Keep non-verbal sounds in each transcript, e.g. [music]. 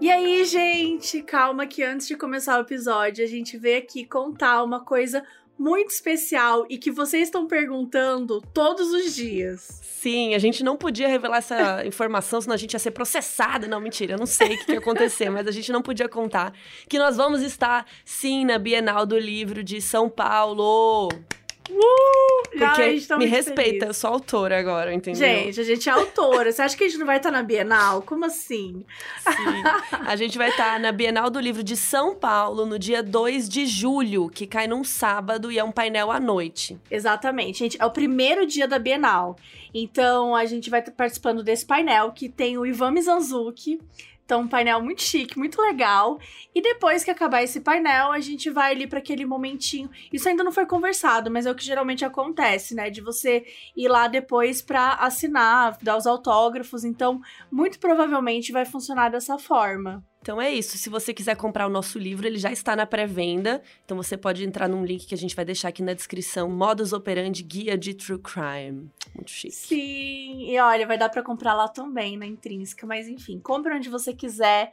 E aí, gente, calma que antes de começar o episódio, a gente veio aqui contar uma coisa muito especial e que vocês estão perguntando todos os dias. Sim, a gente não podia revelar essa [laughs] informação, senão a gente ia ser processada. Não, mentira, eu não sei o que ia acontecer, mas a gente não podia contar que nós vamos estar, sim, na Bienal do Livro de São Paulo. Uh! Porque tá me respeita, eu sou autora agora, entendeu? Gente, a gente é autora. Você acha que a gente não vai estar na Bienal? Como assim? Sim. A gente vai estar na Bienal do Livro de São Paulo no dia 2 de julho, que cai num sábado e é um painel à noite. Exatamente, gente. É o primeiro dia da Bienal. Então a gente vai estar participando desse painel que tem o Ivan Mizanzuki então, um painel muito chique, muito legal. E depois que acabar esse painel, a gente vai ali para aquele momentinho. Isso ainda não foi conversado, mas é o que geralmente acontece, né? De você ir lá depois para assinar, dar os autógrafos. Então, muito provavelmente vai funcionar dessa forma. Então é isso. Se você quiser comprar o nosso livro, ele já está na pré-venda. Então você pode entrar num link que a gente vai deixar aqui na descrição: Modus Operandi Guia de True Crime. Muito chique. Sim, e olha, vai dar para comprar lá também na Intrínseca, mas enfim, compre onde você quiser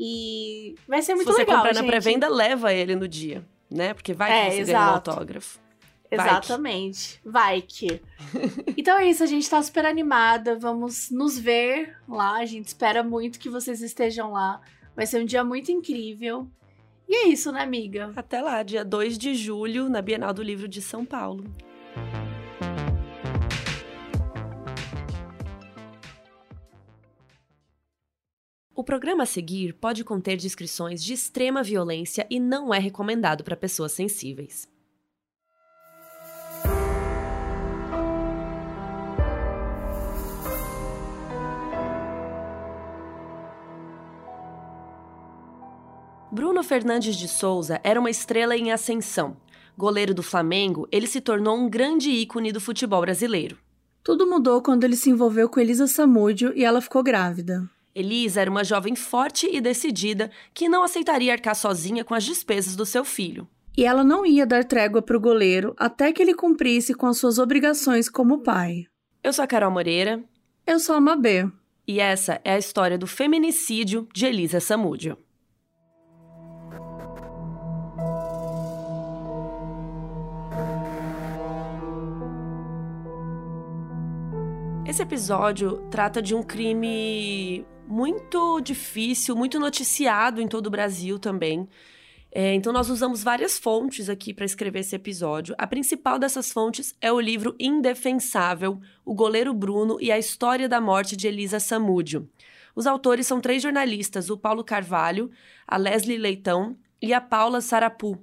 e vai ser muito legal. Se você legal, comprar gente. na pré-venda, leva ele no dia, né? Porque vai que É, você exato. ganha um autógrafo. Vai Exatamente. Vai que. [laughs] então é isso, a gente tá super animada. Vamos nos ver lá. A gente espera muito que vocês estejam lá. Vai ser um dia muito incrível. E é isso, né, amiga? Até lá, dia 2 de julho, na Bienal do Livro de São Paulo. O programa a seguir pode conter descrições de extrema violência e não é recomendado para pessoas sensíveis. Bruno Fernandes de Souza era uma estrela em ascensão. Goleiro do Flamengo, ele se tornou um grande ícone do futebol brasileiro. Tudo mudou quando ele se envolveu com Elisa Samúdio e ela ficou grávida. Elisa era uma jovem forte e decidida que não aceitaria arcar sozinha com as despesas do seu filho. E ela não ia dar trégua para o goleiro até que ele cumprisse com as suas obrigações como pai. Eu sou a Carol Moreira Eu sou a Mabê. e essa é a história do feminicídio de Elisa Samúdio. Esse episódio trata de um crime muito difícil, muito noticiado em todo o Brasil também. É, então, nós usamos várias fontes aqui para escrever esse episódio. A principal dessas fontes é o livro Indefensável: O Goleiro Bruno e a História da Morte de Elisa Samúdio. Os autores são três jornalistas: o Paulo Carvalho, a Leslie Leitão e a Paula Sarapu.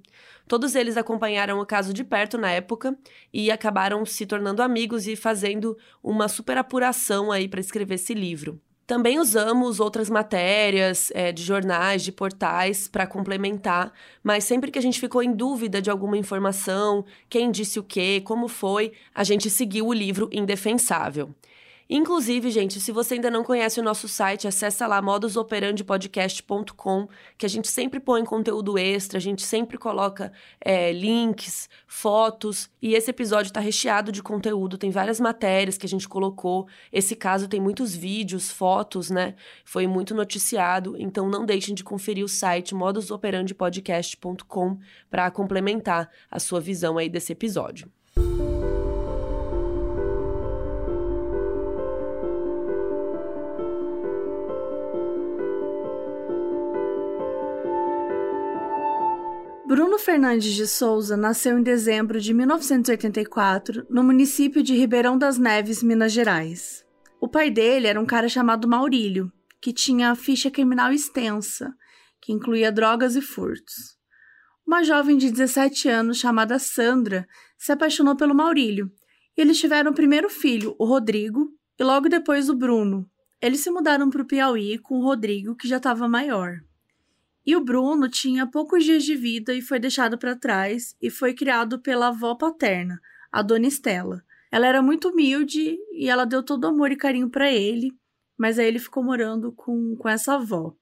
Todos eles acompanharam o caso de perto na época e acabaram se tornando amigos e fazendo uma super apuração aí para escrever esse livro. Também usamos outras matérias é, de jornais, de portais para complementar, mas sempre que a gente ficou em dúvida de alguma informação, quem disse o quê, como foi, a gente seguiu o livro Indefensável. Inclusive, gente, se você ainda não conhece o nosso site, acessa lá modusoperandipodcast.com, que a gente sempre põe conteúdo extra, a gente sempre coloca é, links, fotos, e esse episódio está recheado de conteúdo, tem várias matérias que a gente colocou. Esse caso tem muitos vídeos, fotos, né? Foi muito noticiado, então não deixem de conferir o site modusoperandipodcast.com para complementar a sua visão aí desse episódio. Bruno Fernandes de Souza nasceu em dezembro de 1984 no município de Ribeirão das Neves, Minas Gerais. O pai dele era um cara chamado Maurílio, que tinha a ficha criminal extensa, que incluía drogas e furtos. Uma jovem de 17 anos chamada Sandra se apaixonou pelo Maurílio e eles tiveram o primeiro filho, o Rodrigo, e logo depois o Bruno. Eles se mudaram para o Piauí com o Rodrigo, que já estava maior. E o Bruno tinha poucos dias de vida e foi deixado para trás e foi criado pela avó paterna, a dona Estela. Ela era muito humilde e ela deu todo amor e carinho para ele, mas aí ele ficou morando com, com essa avó.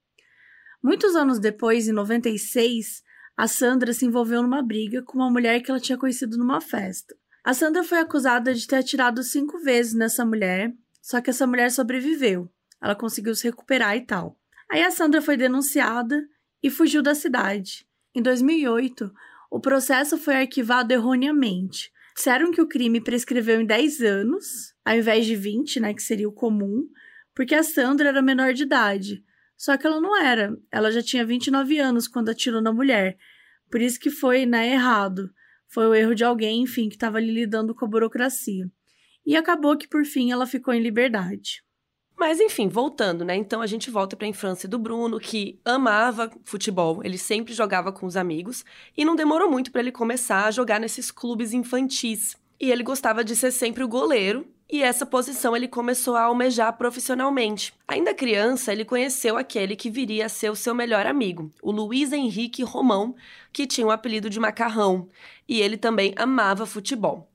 Muitos anos depois, em 96, a Sandra se envolveu numa briga com uma mulher que ela tinha conhecido numa festa. A Sandra foi acusada de ter atirado cinco vezes nessa mulher, só que essa mulher sobreviveu. ela conseguiu se recuperar e tal. Aí a Sandra foi denunciada e fugiu da cidade. Em 2008, o processo foi arquivado erroneamente. Disseram que o crime prescreveu em 10 anos, ao invés de 20, né, que seria o comum, porque a Sandra era menor de idade. Só que ela não era. Ela já tinha 29 anos quando atirou na mulher. Por isso que foi né, errado. Foi o erro de alguém, enfim, que estava ali lidando com a burocracia. E acabou que, por fim, ela ficou em liberdade. Mas enfim, voltando, né? Então a gente volta para a infância do Bruno, que amava futebol, ele sempre jogava com os amigos e não demorou muito para ele começar a jogar nesses clubes infantis. E ele gostava de ser sempre o goleiro e essa posição ele começou a almejar profissionalmente. Ainda criança, ele conheceu aquele que viria a ser o seu melhor amigo, o Luiz Henrique Romão, que tinha o apelido de Macarrão, e ele também amava futebol.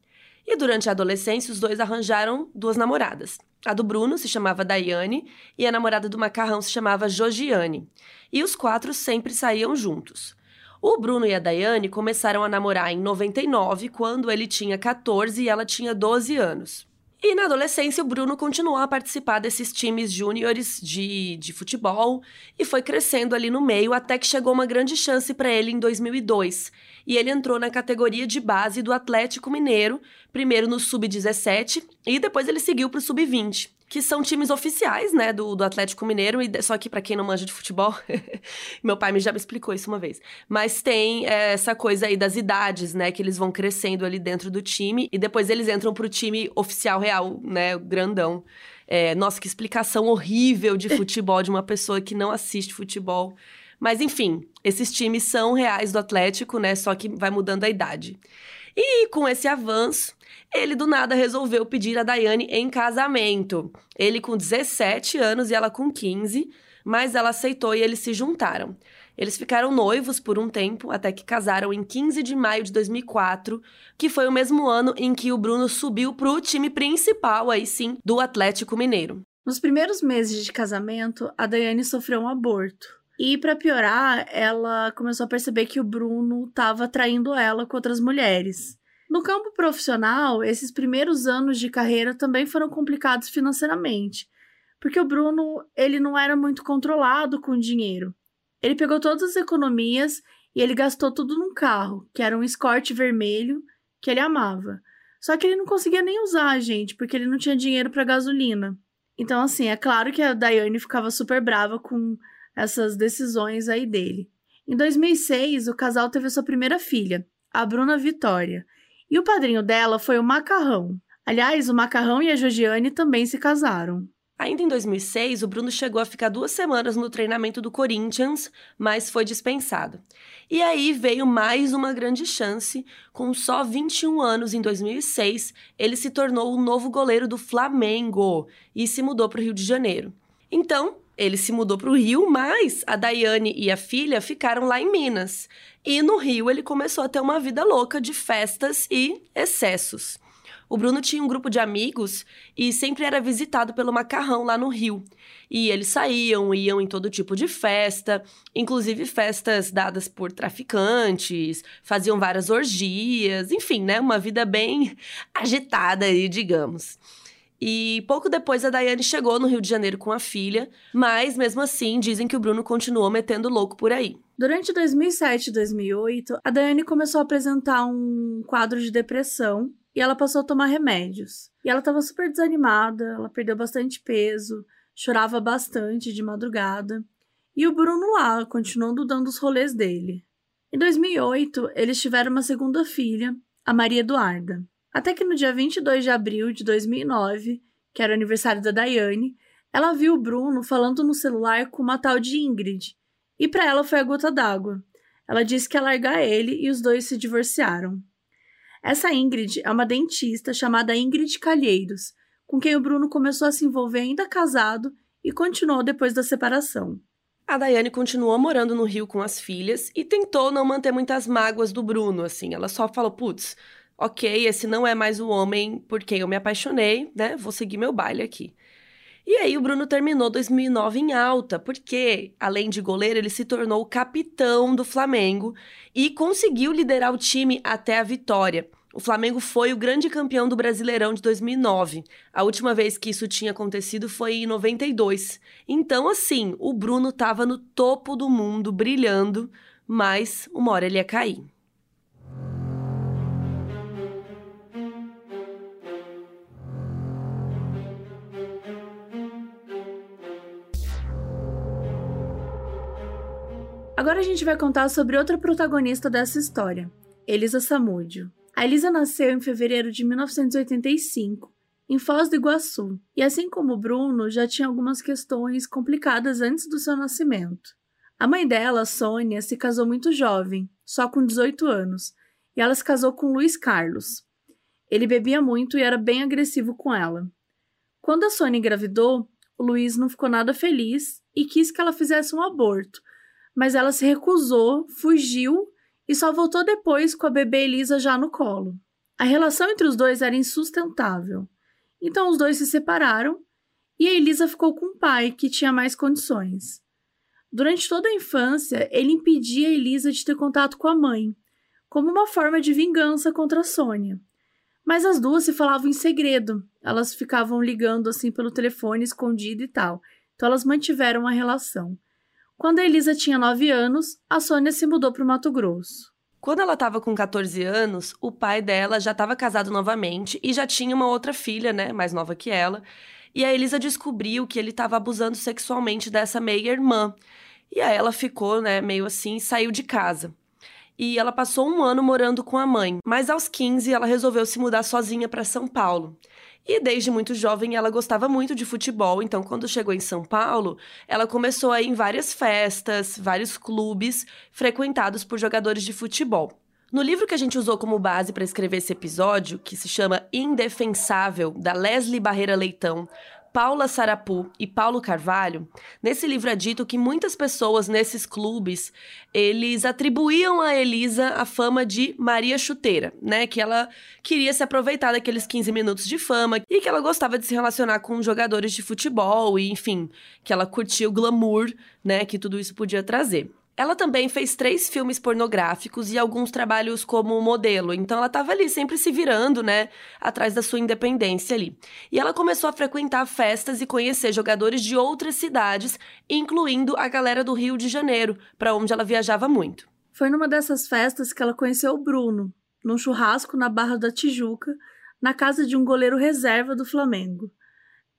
E durante a adolescência, os dois arranjaram duas namoradas. A do Bruno se chamava Daiane e a namorada do Macarrão se chamava Jogiane. E os quatro sempre saíam juntos. O Bruno e a Daiane começaram a namorar em 99, quando ele tinha 14 e ela tinha 12 anos. E na adolescência, o Bruno continuou a participar desses times júniores de, de futebol e foi crescendo ali no meio até que chegou uma grande chance para ele em 2002. E ele entrou na categoria de base do Atlético Mineiro, primeiro no Sub-17 e depois ele seguiu para o Sub-20 que são times oficiais, né, do, do Atlético Mineiro, e só que para quem não manja de futebol, [laughs] meu pai me já me explicou isso uma vez. Mas tem é, essa coisa aí das idades, né, que eles vão crescendo ali dentro do time e depois eles entram pro time oficial real, né, grandão. É, nossa, que explicação horrível de [laughs] futebol de uma pessoa que não assiste futebol. Mas enfim, esses times são reais do Atlético, né, só que vai mudando a idade. E com esse avanço, ele do nada resolveu pedir a Daiane em casamento. Ele com 17 anos e ela com 15, mas ela aceitou e eles se juntaram. Eles ficaram noivos por um tempo, até que casaram em 15 de maio de 2004, que foi o mesmo ano em que o Bruno subiu para o time principal, aí sim, do Atlético Mineiro. Nos primeiros meses de casamento, a Daiane sofreu um aborto. E para piorar, ela começou a perceber que o Bruno estava traindo ela com outras mulheres. No campo profissional, esses primeiros anos de carreira também foram complicados financeiramente, porque o Bruno, ele não era muito controlado com dinheiro. Ele pegou todas as economias e ele gastou tudo num carro, que era um Escort vermelho, que ele amava. Só que ele não conseguia nem usar, gente, porque ele não tinha dinheiro para gasolina. Então, assim, é claro que a Daiane ficava super brava com essas decisões aí dele. Em 2006, o casal teve sua primeira filha, a Bruna Vitória, e o padrinho dela foi o Macarrão. Aliás, o Macarrão e a Georgiane também se casaram. Ainda em 2006, o Bruno chegou a ficar duas semanas no treinamento do Corinthians, mas foi dispensado. E aí veio mais uma grande chance. Com só 21 anos, em 2006, ele se tornou o novo goleiro do Flamengo e se mudou para o Rio de Janeiro. Então, ele se mudou para o Rio, mas a Daiane e a filha ficaram lá em Minas. E no Rio ele começou a ter uma vida louca de festas e excessos. O Bruno tinha um grupo de amigos e sempre era visitado pelo macarrão lá no Rio. E eles saíam, iam em todo tipo de festa, inclusive festas dadas por traficantes, faziam várias orgias, enfim, né? Uma vida bem [laughs] agitada aí, digamos. E pouco depois a Daiane chegou no Rio de Janeiro com a filha, mas mesmo assim dizem que o Bruno continuou metendo louco por aí. Durante 2007 e 2008, a Daiane começou a apresentar um quadro de depressão e ela passou a tomar remédios. E ela estava super desanimada, ela perdeu bastante peso, chorava bastante de madrugada. E o Bruno lá, continuando dando os rolês dele. Em 2008, eles tiveram uma segunda filha, a Maria Eduarda. Até que no dia 22 de abril de 2009, que era o aniversário da Daiane, ela viu o Bruno falando no celular com uma tal de Ingrid. E para ela foi a gota d'água. Ela disse que ia largar ele e os dois se divorciaram. Essa Ingrid é uma dentista chamada Ingrid Calheiros, com quem o Bruno começou a se envolver ainda casado e continuou depois da separação. A Daiane continuou morando no Rio com as filhas e tentou não manter muitas mágoas do Bruno, assim. Ela só falou: putz, ok, esse não é mais o homem por quem eu me apaixonei, né? Vou seguir meu baile aqui. E aí o Bruno terminou 2009 em alta, porque, além de goleiro, ele se tornou o capitão do Flamengo e conseguiu liderar o time até a vitória. o Flamengo foi o grande campeão do Brasileirão de 2009. A última vez que isso tinha acontecido foi em 92. Então, assim, o Bruno estava no topo do mundo, brilhando, mas uma hora ele ia cair. Agora a gente vai contar sobre outra protagonista dessa história, Elisa Samúdio. A Elisa nasceu em fevereiro de 1985, em Foz do Iguaçu, e assim como o Bruno, já tinha algumas questões complicadas antes do seu nascimento. A mãe dela, Sônia, se casou muito jovem, só com 18 anos, e ela se casou com Luiz Carlos. Ele bebia muito e era bem agressivo com ela. Quando a Sônia engravidou, o Luiz não ficou nada feliz e quis que ela fizesse um aborto, mas ela se recusou, fugiu e só voltou depois com a bebê Elisa já no colo. A relação entre os dois era insustentável. Então os dois se separaram e a Elisa ficou com o pai, que tinha mais condições. Durante toda a infância, ele impedia a Elisa de ter contato com a mãe, como uma forma de vingança contra a Sônia. Mas as duas se falavam em segredo, elas ficavam ligando assim pelo telefone escondido e tal. Então elas mantiveram a relação. Quando a Elisa tinha 9 anos, a Sônia se mudou para o Mato Grosso. Quando ela estava com 14 anos, o pai dela já estava casado novamente e já tinha uma outra filha, né, mais nova que ela. E a Elisa descobriu que ele estava abusando sexualmente dessa meia-irmã. E aí ela ficou, né, meio assim, saiu de casa. E ela passou um ano morando com a mãe, mas aos 15 ela resolveu se mudar sozinha para São Paulo. E desde muito jovem ela gostava muito de futebol, então quando chegou em São Paulo, ela começou a ir em várias festas, vários clubes frequentados por jogadores de futebol. No livro que a gente usou como base para escrever esse episódio, que se chama Indefensável, da Leslie Barreira Leitão, Paula Sarapu e Paulo Carvalho, nesse livro é dito que muitas pessoas nesses clubes, eles atribuíam a Elisa a fama de Maria Chuteira, né? Que ela queria se aproveitar daqueles 15 minutos de fama e que ela gostava de se relacionar com jogadores de futebol e, enfim, que ela curtia o glamour, né? Que tudo isso podia trazer. Ela também fez três filmes pornográficos e alguns trabalhos como modelo, então ela estava ali sempre se virando, né, atrás da sua independência ali. E ela começou a frequentar festas e conhecer jogadores de outras cidades, incluindo a galera do Rio de Janeiro, para onde ela viajava muito. Foi numa dessas festas que ela conheceu o Bruno, num churrasco na Barra da Tijuca, na casa de um goleiro reserva do Flamengo.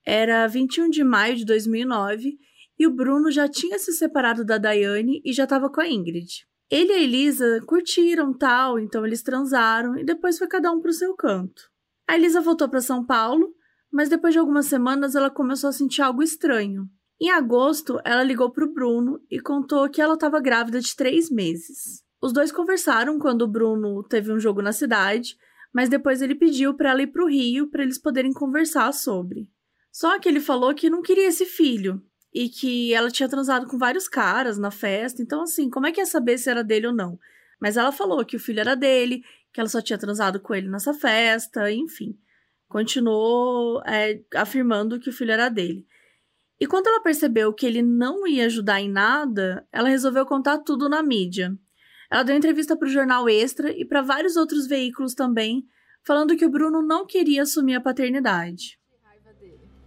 Era 21 de maio de 2009 e o Bruno já tinha se separado da Daiane e já estava com a Ingrid. Ele e a Elisa curtiram tal, então eles transaram e depois foi cada um para o seu canto. A Elisa voltou para São Paulo, mas depois de algumas semanas ela começou a sentir algo estranho. Em agosto, ela ligou para o Bruno e contou que ela estava grávida de três meses. Os dois conversaram quando o Bruno teve um jogo na cidade, mas depois ele pediu para ela ir para o Rio para eles poderem conversar sobre. Só que ele falou que não queria esse filho, e que ela tinha transado com vários caras na festa. Então, assim, como é que ia saber se era dele ou não? Mas ela falou que o filho era dele, que ela só tinha transado com ele nessa festa, enfim. Continuou é, afirmando que o filho era dele. E quando ela percebeu que ele não ia ajudar em nada, ela resolveu contar tudo na mídia. Ela deu entrevista para o jornal Extra e para vários outros veículos também, falando que o Bruno não queria assumir a paternidade.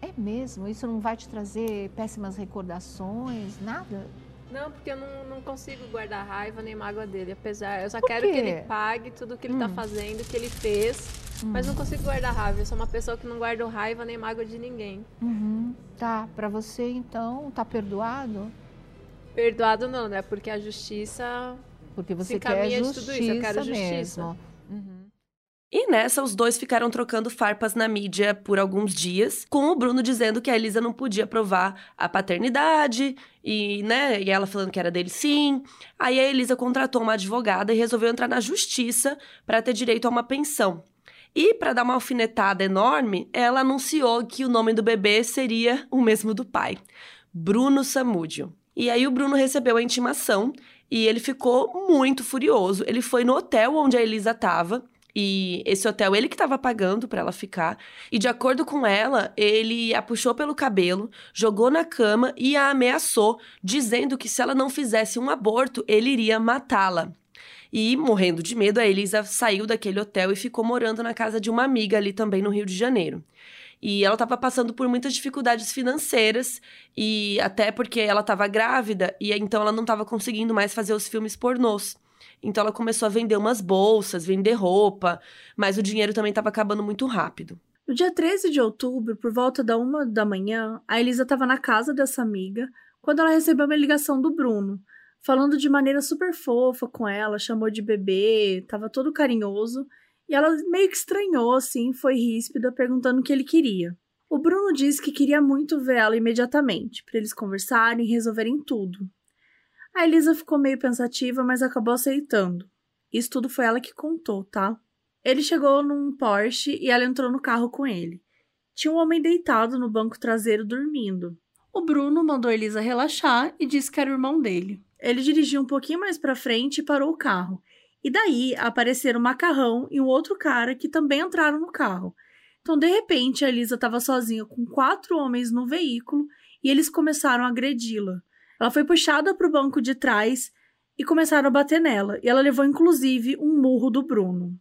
É mesmo? Isso não vai te trazer péssimas recordações, nada? Não, porque eu não, não consigo guardar raiva nem mágoa dele. Apesar, eu só quero que ele pague tudo que ele tá hum. fazendo, que ele fez. Hum. Mas não consigo guardar raiva. Eu sou uma pessoa que não guarda raiva nem mágoa de ninguém. Uhum. Tá, pra você então, tá perdoado? Perdoado não, né? Porque a justiça. Porque você quer justiça tudo isso. Eu quero justiça. Mesmo. E nessa, os dois ficaram trocando farpas na mídia por alguns dias, com o Bruno dizendo que a Elisa não podia provar a paternidade, e, né, e ela falando que era dele sim. Aí a Elisa contratou uma advogada e resolveu entrar na justiça para ter direito a uma pensão. E para dar uma alfinetada enorme, ela anunciou que o nome do bebê seria o mesmo do pai, Bruno Samúdio. E aí o Bruno recebeu a intimação e ele ficou muito furioso. Ele foi no hotel onde a Elisa estava e esse hotel, ele que estava pagando para ela ficar. E de acordo com ela, ele a puxou pelo cabelo, jogou na cama e a ameaçou, dizendo que se ela não fizesse um aborto, ele iria matá-la. E, morrendo de medo, a Elisa saiu daquele hotel e ficou morando na casa de uma amiga ali também no Rio de Janeiro. E ela estava passando por muitas dificuldades financeiras e até porque ela estava grávida e então ela não estava conseguindo mais fazer os filmes pornôs. Então ela começou a vender umas bolsas, vender roupa, mas o dinheiro também estava acabando muito rápido. No dia 13 de outubro, por volta da uma da manhã, a Elisa estava na casa dessa amiga quando ela recebeu uma ligação do Bruno, falando de maneira super fofa com ela, chamou de bebê, estava todo carinhoso, e ela meio que estranhou, assim, foi ríspida, perguntando o que ele queria. O Bruno disse que queria muito ver ela imediatamente, para eles conversarem e resolverem tudo. A Elisa ficou meio pensativa, mas acabou aceitando. Isso tudo foi ela que contou, tá? Ele chegou num Porsche e ela entrou no carro com ele. Tinha um homem deitado no banco traseiro dormindo. O Bruno mandou a Elisa relaxar e disse que era o irmão dele. Ele dirigiu um pouquinho mais para frente e parou o carro. E daí apareceram um macarrão e um outro cara que também entraram no carro. Então, de repente, a Elisa estava sozinha com quatro homens no veículo e eles começaram a agredi-la. Ela foi puxada para o banco de trás e começaram a bater nela, e ela levou inclusive um murro do Bruno.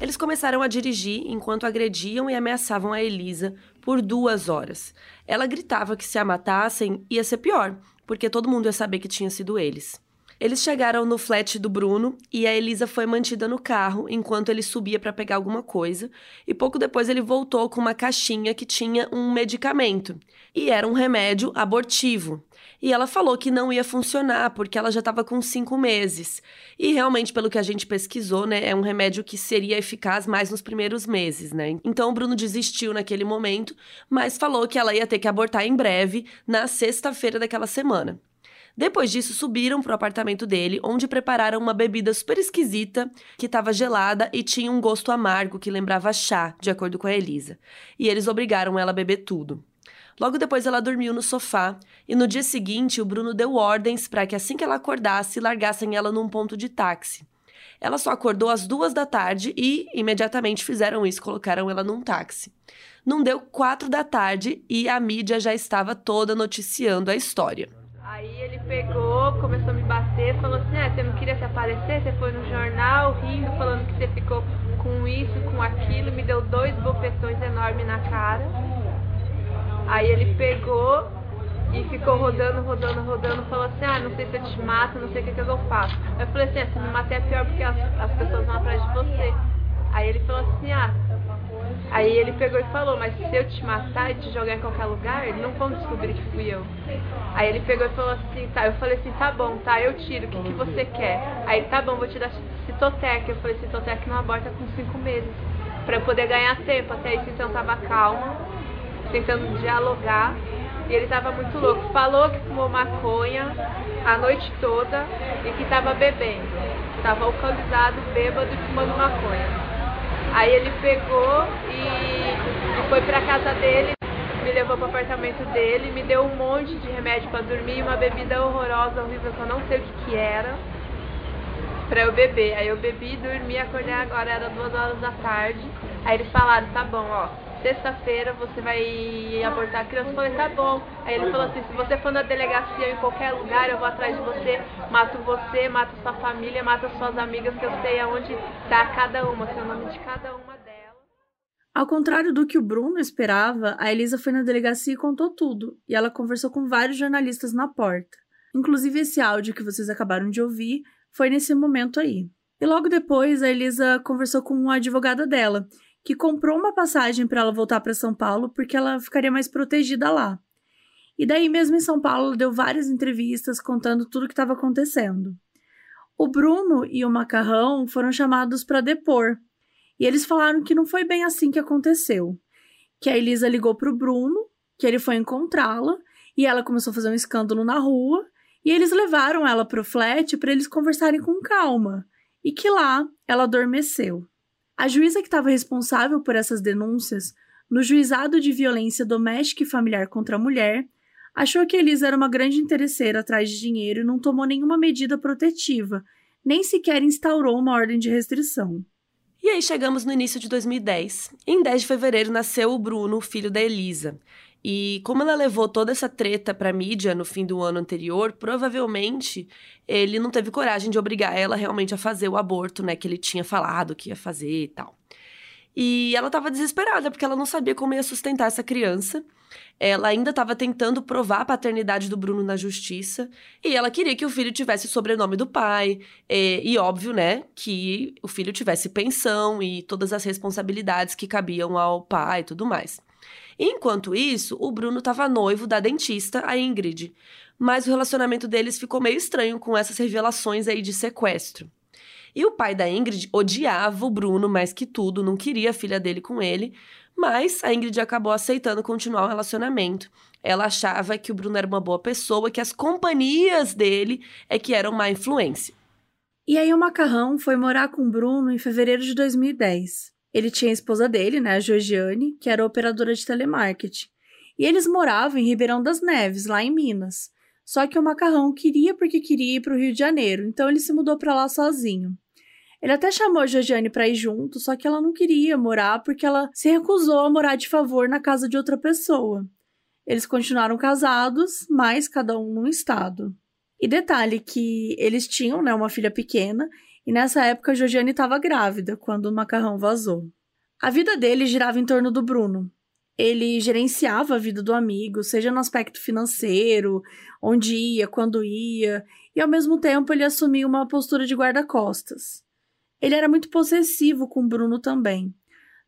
Eles começaram a dirigir enquanto agrediam e ameaçavam a Elisa por duas horas. Ela gritava que se a matassem ia ser pior, porque todo mundo ia saber que tinha sido eles. Eles chegaram no flat do Bruno e a Elisa foi mantida no carro enquanto ele subia para pegar alguma coisa. E pouco depois ele voltou com uma caixinha que tinha um medicamento. E era um remédio abortivo. E ela falou que não ia funcionar porque ela já estava com cinco meses. E realmente, pelo que a gente pesquisou, né, é um remédio que seria eficaz mais nos primeiros meses, né? Então o Bruno desistiu naquele momento, mas falou que ela ia ter que abortar em breve, na sexta-feira daquela semana. Depois disso, subiram para o apartamento dele, onde prepararam uma bebida super esquisita, que estava gelada e tinha um gosto amargo que lembrava chá, de acordo com a Elisa. E eles obrigaram ela a beber tudo. Logo depois ela dormiu no sofá e no dia seguinte o Bruno deu ordens para que assim que ela acordasse largassem ela num ponto de táxi. Ela só acordou às duas da tarde e imediatamente fizeram isso, colocaram ela num táxi. Não deu quatro da tarde e a mídia já estava toda noticiando a história. Aí ele pegou, começou a me bater, falou assim, ah, você não queria se aparecer, você foi no jornal rindo, falando que você ficou com isso, com aquilo, me deu dois bofetões enormes na cara. Aí ele pegou e ficou rodando, rodando, rodando, falou assim, ah, não sei se eu te mato, não sei o que, que eu faço. Eu falei assim, ah, se me matar é pior porque as, as pessoas vão atrás de você. Aí ele falou assim, ah, Aí ele pegou e falou, mas se eu te matar e te jogar em qualquer lugar, não vão descobrir que fui eu. Aí ele pegou e falou assim, tá, eu falei assim, tá bom, tá, eu tiro, o que, que você quer? Aí tá bom, vou te dar Citotec. Eu falei, Citotec não aborta com cinco meses. Pra eu poder ganhar tempo. Até isso então tava calma, tentando dialogar. E ele tava muito louco. Falou que fumou maconha a noite toda e que tava bebendo. Tava alcoolizado, bêbado e fumando maconha. Aí ele pegou e, foi pra casa dele, me levou pro apartamento dele, me deu um monte de remédio para dormir, uma bebida horrorosa, horrível, que eu não sei o que, que era, pra eu beber. Aí eu bebi, dormi, acordei agora, era duas horas da tarde. Aí eles falaram, tá bom, ó, sexta-feira você vai abortar a criança. Eu falei, tá bom. Aí ele falou assim, se você for na delegacia em qualquer lugar, eu vou atrás de você, mato você, mato sua família, mato suas amigas, que eu sei aonde tá cada uma, o nome de cada uma delas. Ao contrário do que o Bruno esperava, a Elisa foi na delegacia e contou tudo, e ela conversou com vários jornalistas na porta. Inclusive esse áudio que vocês acabaram de ouvir foi nesse momento aí. E logo depois a Elisa conversou com uma advogada dela, que comprou uma passagem para ela voltar para São Paulo porque ela ficaria mais protegida lá. E daí, mesmo em São Paulo, deu várias entrevistas contando tudo o que estava acontecendo. O Bruno e o Macarrão foram chamados para depor. E eles falaram que não foi bem assim que aconteceu. Que a Elisa ligou para o Bruno, que ele foi encontrá-la, e ela começou a fazer um escândalo na rua, e eles levaram ela para o flat para eles conversarem com calma, e que lá ela adormeceu. A juíza que estava responsável por essas denúncias, no juizado de violência doméstica e familiar contra a mulher, achou que Elisa era uma grande interesseira atrás de dinheiro e não tomou nenhuma medida protetiva, nem sequer instaurou uma ordem de restrição. E aí chegamos no início de 2010. Em 10 de fevereiro nasceu o Bruno, filho da Elisa. E como ela levou toda essa treta pra mídia no fim do ano anterior, provavelmente ele não teve coragem de obrigar ela realmente a fazer o aborto, né, que ele tinha falado que ia fazer e tal. E ela estava desesperada porque ela não sabia como ia sustentar essa criança. Ela ainda estava tentando provar a paternidade do Bruno na justiça e ela queria que o filho tivesse o sobrenome do pai e, e óbvio, né, que o filho tivesse pensão e todas as responsabilidades que cabiam ao pai e tudo mais. Enquanto isso, o Bruno estava noivo da dentista, a Ingrid, mas o relacionamento deles ficou meio estranho com essas revelações aí de sequestro. E o pai da Ingrid odiava o Bruno mais que tudo, não queria a filha dele com ele, mas a Ingrid acabou aceitando continuar o relacionamento. Ela achava que o Bruno era uma boa pessoa, que as companhias dele é que eram má influência. E aí o Macarrão foi morar com o Bruno em fevereiro de 2010. Ele tinha a esposa dele, né, a Georgiane, que era operadora de telemarketing. E eles moravam em Ribeirão das Neves, lá em Minas. Só que o Macarrão queria porque queria ir para o Rio de Janeiro, então ele se mudou para lá sozinho. Ele até chamou a Georgiane para ir junto, só que ela não queria morar porque ela se recusou a morar de favor na casa de outra pessoa. Eles continuaram casados, mas cada um num estado. E detalhe que eles tinham né, uma filha pequena, e nessa época Georgiane estava grávida quando o macarrão vazou. A vida dele girava em torno do Bruno. Ele gerenciava a vida do amigo, seja no aspecto financeiro, onde ia, quando ia, e ao mesmo tempo ele assumia uma postura de guarda-costas. Ele era muito possessivo com o Bruno também.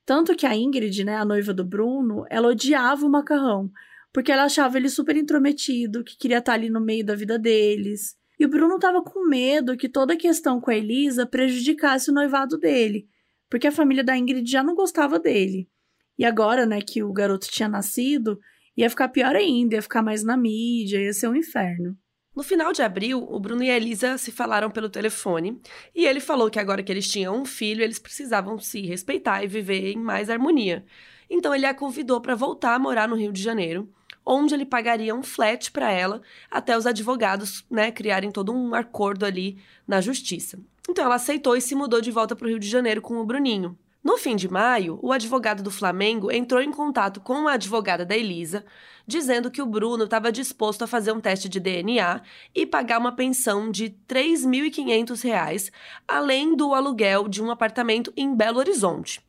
Tanto que a Ingrid, né, a noiva do Bruno, ela odiava o macarrão, porque ela achava ele super intrometido, que queria estar ali no meio da vida deles. E o Bruno estava com medo que toda a questão com a Elisa prejudicasse o noivado dele, porque a família da Ingrid já não gostava dele. E agora, né, que o garoto tinha nascido, ia ficar pior ainda, ia ficar mais na mídia, ia ser um inferno. No final de abril, o Bruno e a Elisa se falaram pelo telefone e ele falou que agora que eles tinham um filho, eles precisavam se respeitar e viver em mais harmonia. Então ele a convidou para voltar a morar no Rio de Janeiro, onde ele pagaria um flat para ela até os advogados, né, criarem todo um acordo ali na justiça. Então ela aceitou e se mudou de volta para o Rio de Janeiro com o Bruninho. No fim de maio, o advogado do Flamengo entrou em contato com a advogada da Elisa, dizendo que o Bruno estava disposto a fazer um teste de DNA e pagar uma pensão de R$ 3.500, além do aluguel de um apartamento em Belo Horizonte.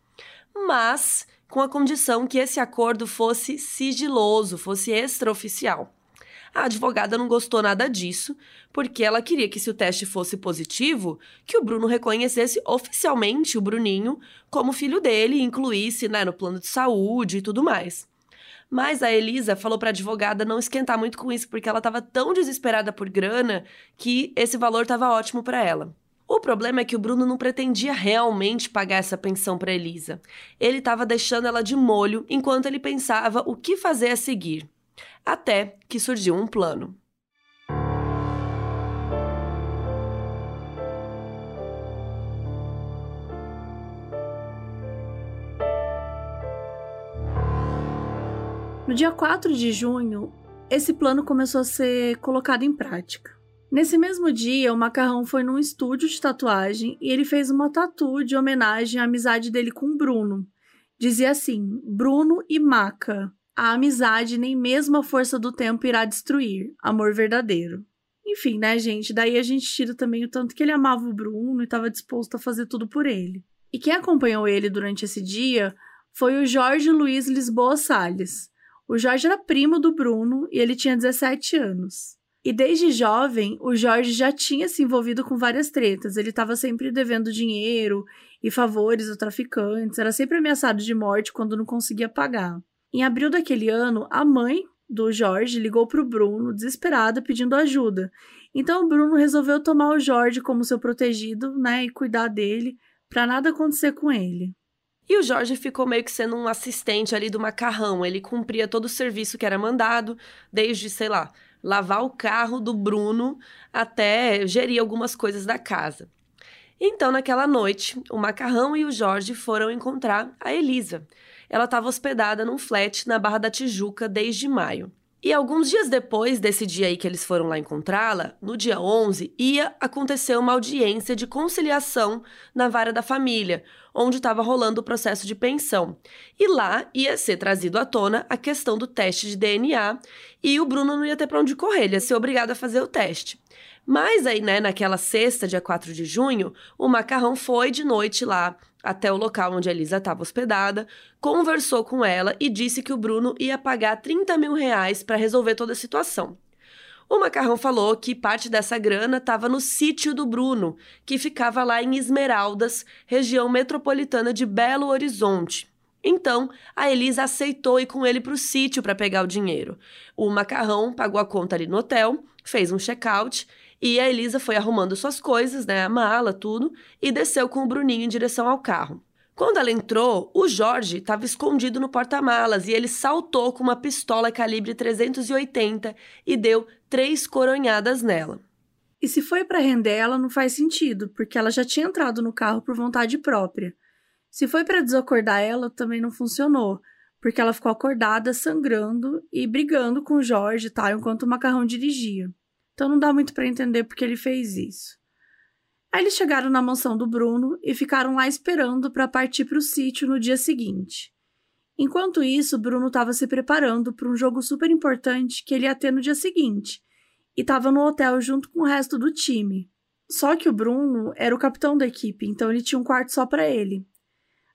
Mas com a condição que esse acordo fosse sigiloso, fosse extraoficial. A advogada não gostou nada disso, porque ela queria que, se o teste fosse positivo, que o Bruno reconhecesse oficialmente o Bruninho como filho dele e incluísse né, no plano de saúde e tudo mais. Mas a Elisa falou para a advogada não esquentar muito com isso, porque ela estava tão desesperada por grana que esse valor estava ótimo para ela. O problema é que o Bruno não pretendia realmente pagar essa pensão para Elisa. Ele estava deixando ela de molho enquanto ele pensava o que fazer a seguir até que surgiu um plano. No dia 4 de junho, esse plano começou a ser colocado em prática. Nesse mesmo dia, o Macarrão foi num estúdio de tatuagem e ele fez uma tatu de homenagem à amizade dele com o Bruno. Dizia assim: Bruno e Maca, a amizade nem mesmo a força do tempo irá destruir. Amor verdadeiro. Enfim, né, gente? Daí a gente tira também o tanto que ele amava o Bruno e estava disposto a fazer tudo por ele. E quem acompanhou ele durante esse dia foi o Jorge Luiz Lisboa Salles. O Jorge era primo do Bruno e ele tinha 17 anos. E desde jovem, o Jorge já tinha se envolvido com várias tretas. Ele estava sempre devendo dinheiro e favores a traficantes, era sempre ameaçado de morte quando não conseguia pagar. Em abril daquele ano, a mãe do Jorge ligou para o Bruno, desesperada, pedindo ajuda. Então o Bruno resolveu tomar o Jorge como seu protegido, né, e cuidar dele, para nada acontecer com ele. E o Jorge ficou meio que sendo um assistente ali do macarrão. Ele cumpria todo o serviço que era mandado, desde, sei lá, lavar o carro do Bruno até gerir algumas coisas da casa. Então, naquela noite, o macarrão e o Jorge foram encontrar a Elisa, ela estava hospedada num flat na Barra da Tijuca desde maio. E alguns dias depois desse dia aí que eles foram lá encontrá-la, no dia 11, ia acontecer uma audiência de conciliação na vara da família, onde estava rolando o processo de pensão. E lá ia ser trazido à tona a questão do teste de DNA e o Bruno não ia ter para onde correr, ele ia ser obrigado a fazer o teste. Mas aí, né, naquela sexta, dia 4 de junho, o Macarrão foi de noite lá até o local onde a Elisa estava hospedada, conversou com ela e disse que o Bruno ia pagar 30 mil reais para resolver toda a situação. O Macarrão falou que parte dessa grana estava no sítio do Bruno, que ficava lá em Esmeraldas, região metropolitana de Belo Horizonte. Então, a Elisa aceitou ir com ele para o sítio para pegar o dinheiro. O Macarrão pagou a conta ali no hotel, fez um check-out e a Elisa foi arrumando suas coisas, né, a mala, tudo, e desceu com o Bruninho em direção ao carro. Quando ela entrou, o Jorge estava escondido no porta-malas e ele saltou com uma pistola calibre 380 e deu três coronhadas nela. E se foi para render ela, não faz sentido, porque ela já tinha entrado no carro por vontade própria. Se foi para desacordar ela, também não funcionou, porque ela ficou acordada, sangrando e brigando com o Jorge, tá, enquanto o macarrão dirigia. Então não dá muito para entender porque ele fez isso. Aí eles chegaram na mansão do Bruno e ficaram lá esperando para partir para o sítio no dia seguinte. Enquanto isso, Bruno estava se preparando para um jogo super importante que ele ia ter no dia seguinte e estava no hotel junto com o resto do time. Só que o Bruno era o capitão da equipe, então ele tinha um quarto só para ele.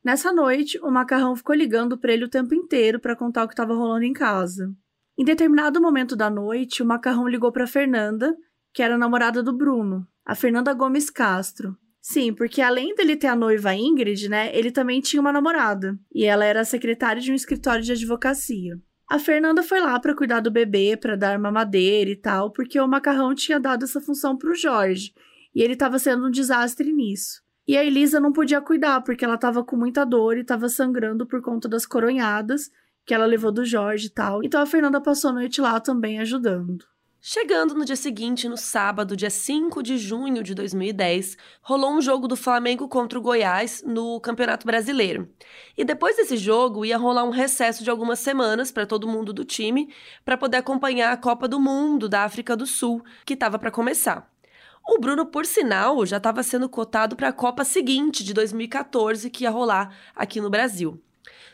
Nessa noite, o Macarrão ficou ligando para ele o tempo inteiro para contar o que estava rolando em casa. Em determinado momento da noite, o Macarrão ligou para Fernanda, que era namorada do Bruno, a Fernanda Gomes Castro. Sim, porque além dele ter a noiva Ingrid, né, ele também tinha uma namorada, e ela era secretária de um escritório de advocacia. A Fernanda foi lá para cuidar do bebê, para dar mamadeira e tal, porque o Macarrão tinha dado essa função para o Jorge, e ele estava sendo um desastre nisso. E a Elisa não podia cuidar, porque ela estava com muita dor e estava sangrando por conta das coronhadas, que ela levou do Jorge e tal. Então a Fernanda passou a noite lá também ajudando. Chegando no dia seguinte, no sábado, dia 5 de junho de 2010, rolou um jogo do Flamengo contra o Goiás no Campeonato Brasileiro. E depois desse jogo, ia rolar um recesso de algumas semanas para todo mundo do time, para poder acompanhar a Copa do Mundo da África do Sul, que estava para começar. O Bruno, por sinal, já estava sendo cotado para a Copa seguinte, de 2014, que ia rolar aqui no Brasil.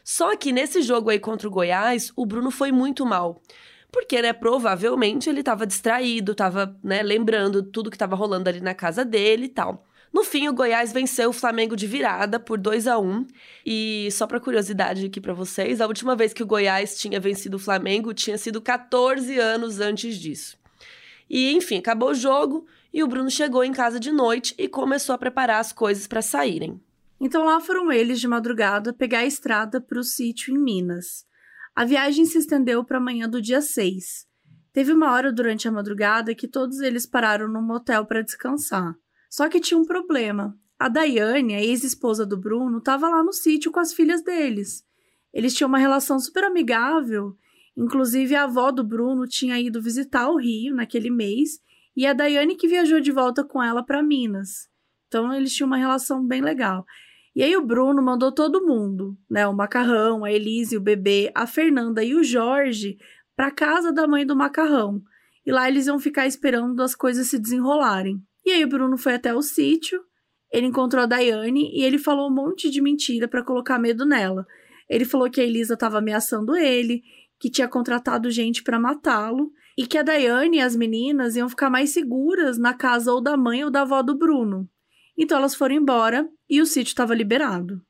Só que nesse jogo aí contra o Goiás, o Bruno foi muito mal. Porque, né, provavelmente ele estava distraído, estava, né, lembrando tudo que estava rolando ali na casa dele e tal. No fim, o Goiás venceu o Flamengo de virada por 2 a 1 E só para curiosidade aqui para vocês, a última vez que o Goiás tinha vencido o Flamengo tinha sido 14 anos antes disso. E enfim, acabou o jogo e o Bruno chegou em casa de noite e começou a preparar as coisas para saírem. Então lá foram eles de madrugada pegar a estrada para o sítio em Minas. A viagem se estendeu para a manhã do dia 6. Teve uma hora durante a madrugada que todos eles pararam num motel para descansar. Só que tinha um problema. A Daiane, a ex-esposa do Bruno, estava lá no sítio com as filhas deles. Eles tinham uma relação super amigável. Inclusive, a avó do Bruno tinha ido visitar o Rio naquele mês e a Daiane que viajou de volta com ela para Minas. Então, eles tinham uma relação bem legal. E aí o Bruno mandou todo mundo, né? O Macarrão, a Elise, o bebê, a Fernanda e o Jorge para casa da mãe do Macarrão. E lá eles iam ficar esperando as coisas se desenrolarem. E aí o Bruno foi até o sítio, ele encontrou a Daiane e ele falou um monte de mentira para colocar medo nela. Ele falou que a Elisa estava ameaçando ele, que tinha contratado gente para matá-lo e que a Daiane e as meninas iam ficar mais seguras na casa ou da mãe ou da avó do Bruno. Então elas foram embora e o sítio estava liberado.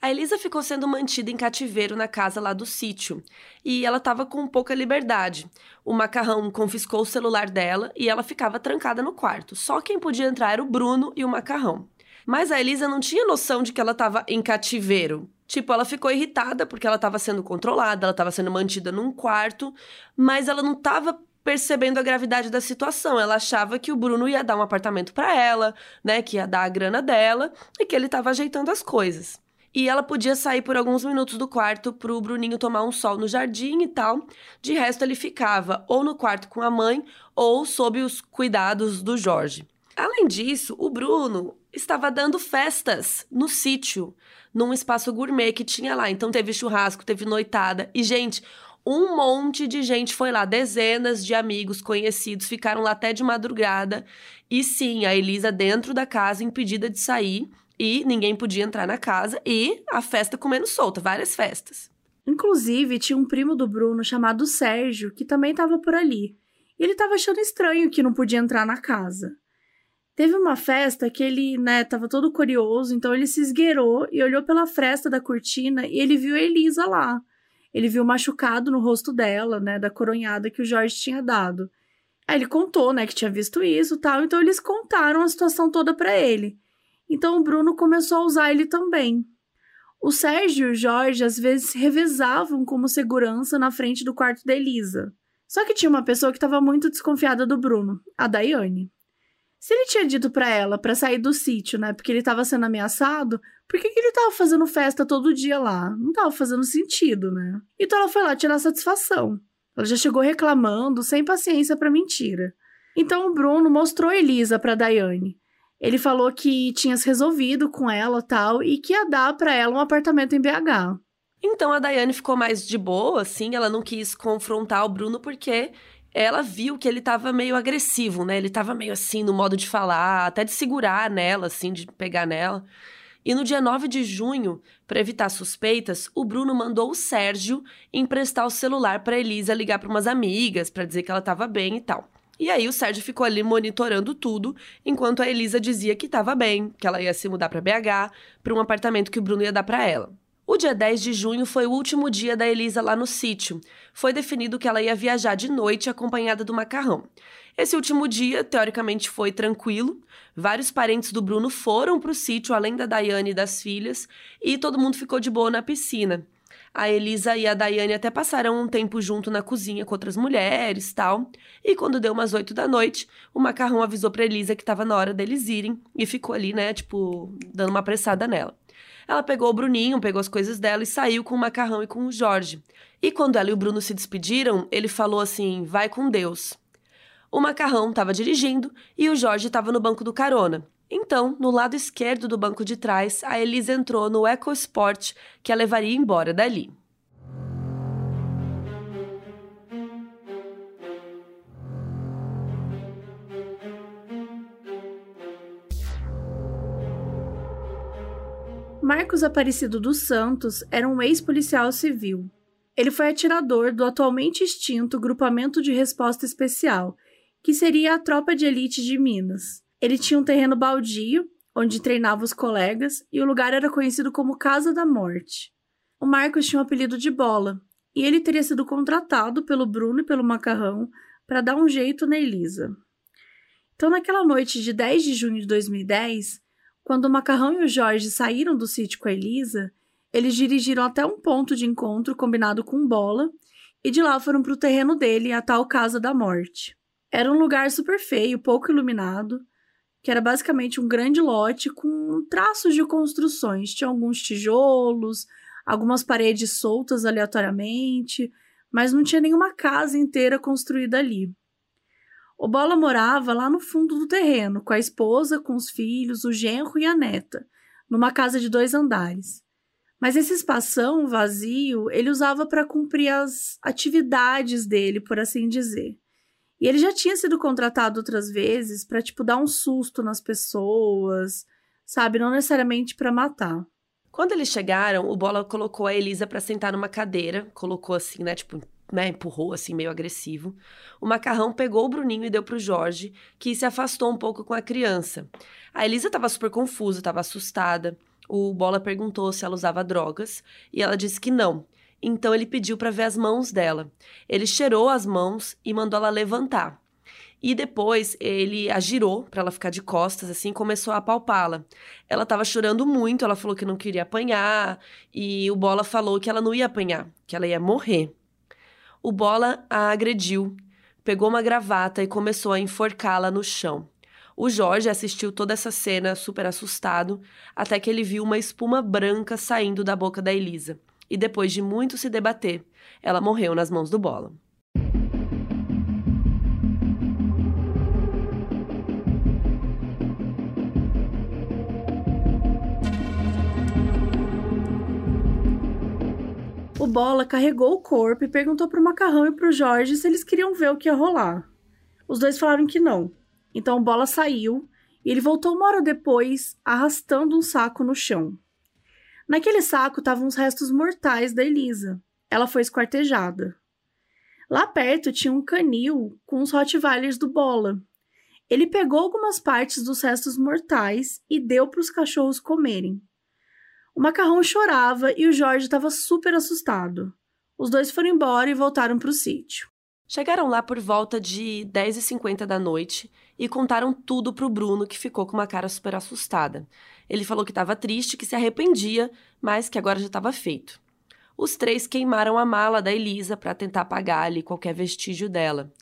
A Elisa ficou sendo mantida em cativeiro na casa lá do sítio e ela estava com pouca liberdade. O macarrão confiscou o celular dela e ela ficava trancada no quarto. Só quem podia entrar era o Bruno e o macarrão. Mas a Elisa não tinha noção de que ela estava em cativeiro. Tipo, ela ficou irritada porque ela estava sendo controlada, ela estava sendo mantida num quarto, mas ela não estava percebendo a gravidade da situação. Ela achava que o Bruno ia dar um apartamento para ela, né, que ia dar a grana dela e que ele estava ajeitando as coisas. E ela podia sair por alguns minutos do quarto pro Bruninho tomar um sol no jardim e tal. De resto, ele ficava ou no quarto com a mãe ou sob os cuidados do Jorge. Além disso, o Bruno estava dando festas no sítio, num espaço gourmet que tinha lá. Então teve churrasco, teve noitada. E, gente, Um monte de gente foi lá, dezenas de amigos conhecidos ficaram lá até de madrugada. E sim, a Elisa dentro da casa, impedida de sair, e ninguém podia entrar na casa, e a festa comendo solta, várias festas. Inclusive, tinha um primo do Bruno chamado Sérgio, que também estava por ali. Ele estava achando estranho que não podia entrar na casa. Teve uma festa que ele, né, tava todo curioso, então ele se esgueirou e olhou pela fresta da cortina e ele viu a Elisa lá. Ele viu machucado no rosto dela, né, da coronhada que o Jorge tinha dado. Aí ele contou, né, que tinha visto isso, tal, então eles contaram a situação toda para ele. Então o Bruno começou a usar ele também. O Sérgio e o Jorge às vezes se revezavam como segurança na frente do quarto da Elisa. Só que tinha uma pessoa que estava muito desconfiada do Bruno, a Daiane. Se ele tinha dito para ela para sair do sítio, né, porque ele estava sendo ameaçado, por que, que ele estava fazendo festa todo dia lá? Não estava fazendo sentido, né? Então ela foi lá tirar satisfação. Ela já chegou reclamando, sem paciência para mentira. Então o Bruno mostrou Elisa para Daiane. Ele falou que tinha se resolvido com ela tal e que ia dar para ela um apartamento em BH. Então a Daiane ficou mais de boa, assim, ela não quis confrontar o Bruno porque ela viu que ele tava meio agressivo, né? Ele tava meio assim no modo de falar, até de segurar nela, assim, de pegar nela. E no dia 9 de junho, para evitar suspeitas, o Bruno mandou o Sérgio emprestar o celular para Elisa ligar para umas amigas, para dizer que ela estava bem e tal. E aí o Sérgio ficou ali monitorando tudo, enquanto a Elisa dizia que estava bem, que ela ia se mudar para BH, para um apartamento que o Bruno ia dar para ela. O dia 10 de junho foi o último dia da Elisa lá no sítio. Foi definido que ela ia viajar de noite acompanhada do macarrão. Esse último dia, teoricamente, foi tranquilo. Vários parentes do Bruno foram para o sítio, além da Daiane e das filhas, e todo mundo ficou de boa na piscina. A Elisa e a Daiane até passaram um tempo junto na cozinha com outras mulheres tal. E quando deu umas oito da noite, o macarrão avisou pra Elisa que tava na hora deles irem e ficou ali, né, tipo, dando uma apressada nela. Ela pegou o Bruninho, pegou as coisas dela e saiu com o macarrão e com o Jorge. E quando ela e o Bruno se despediram, ele falou assim: vai com Deus. O macarrão estava dirigindo e o Jorge estava no banco do carona. Então, no lado esquerdo do banco de trás, a Elisa entrou no EcoSport que a levaria embora dali. Marcos Aparecido dos Santos era um ex-policial civil. Ele foi atirador do atualmente extinto Grupamento de Resposta Especial, que seria a tropa de elite de Minas. Ele tinha um terreno baldio, onde treinava os colegas, e o lugar era conhecido como Casa da Morte. O Marcos tinha o um apelido de Bola, e ele teria sido contratado pelo Bruno e pelo Macarrão para dar um jeito na Elisa. Então, naquela noite de 10 de junho de 2010, quando o Macarrão e o Jorge saíram do sítio com a Elisa, eles dirigiram até um ponto de encontro combinado com Bola e de lá foram para o terreno dele, a tal Casa da Morte. Era um lugar super feio, pouco iluminado, que era basicamente um grande lote com traços de construções. Tinha alguns tijolos, algumas paredes soltas aleatoriamente, mas não tinha nenhuma casa inteira construída ali. O Bola morava lá no fundo do terreno, com a esposa, com os filhos, o genro e a neta, numa casa de dois andares. Mas esse espação vazio ele usava para cumprir as atividades dele, por assim dizer. E ele já tinha sido contratado outras vezes para tipo dar um susto nas pessoas, sabe, não necessariamente para matar. Quando eles chegaram, o Bola colocou a Elisa para sentar numa cadeira, colocou assim, né, tipo, né, empurrou assim meio agressivo. O macarrão pegou o Bruninho e deu pro Jorge, que se afastou um pouco com a criança. A Elisa estava super confusa, estava assustada. O Bola perguntou se ela usava drogas e ela disse que não. Então ele pediu para ver as mãos dela. Ele cheirou as mãos e mandou ela levantar. E depois ele a girou para ela ficar de costas, assim, começou a apalpá-la. Ela estava chorando muito, ela falou que não queria apanhar, e o Bola falou que ela não ia apanhar, que ela ia morrer. O Bola a agrediu, pegou uma gravata e começou a enforcá-la no chão. O Jorge assistiu toda essa cena super assustado, até que ele viu uma espuma branca saindo da boca da Elisa e depois de muito se debater, ela morreu nas mãos do Bola. O Bola carregou o corpo e perguntou pro Macarrão e pro Jorge se eles queriam ver o que ia rolar. Os dois falaram que não. Então o Bola saiu e ele voltou uma hora depois, arrastando um saco no chão. Naquele saco estavam os restos mortais da Elisa. Ela foi esquartejada. Lá perto tinha um canil com os Rottweilers do Bola. Ele pegou algumas partes dos restos mortais e deu para os cachorros comerem. O macarrão chorava e o Jorge estava super assustado. Os dois foram embora e voltaram para o sítio. Chegaram lá por volta de 10h50 da noite e contaram tudo pro Bruno, que ficou com uma cara super assustada. Ele falou que estava triste, que se arrependia, mas que agora já estava feito. Os três queimaram a mala da Elisa para tentar apagar ali qualquer vestígio dela.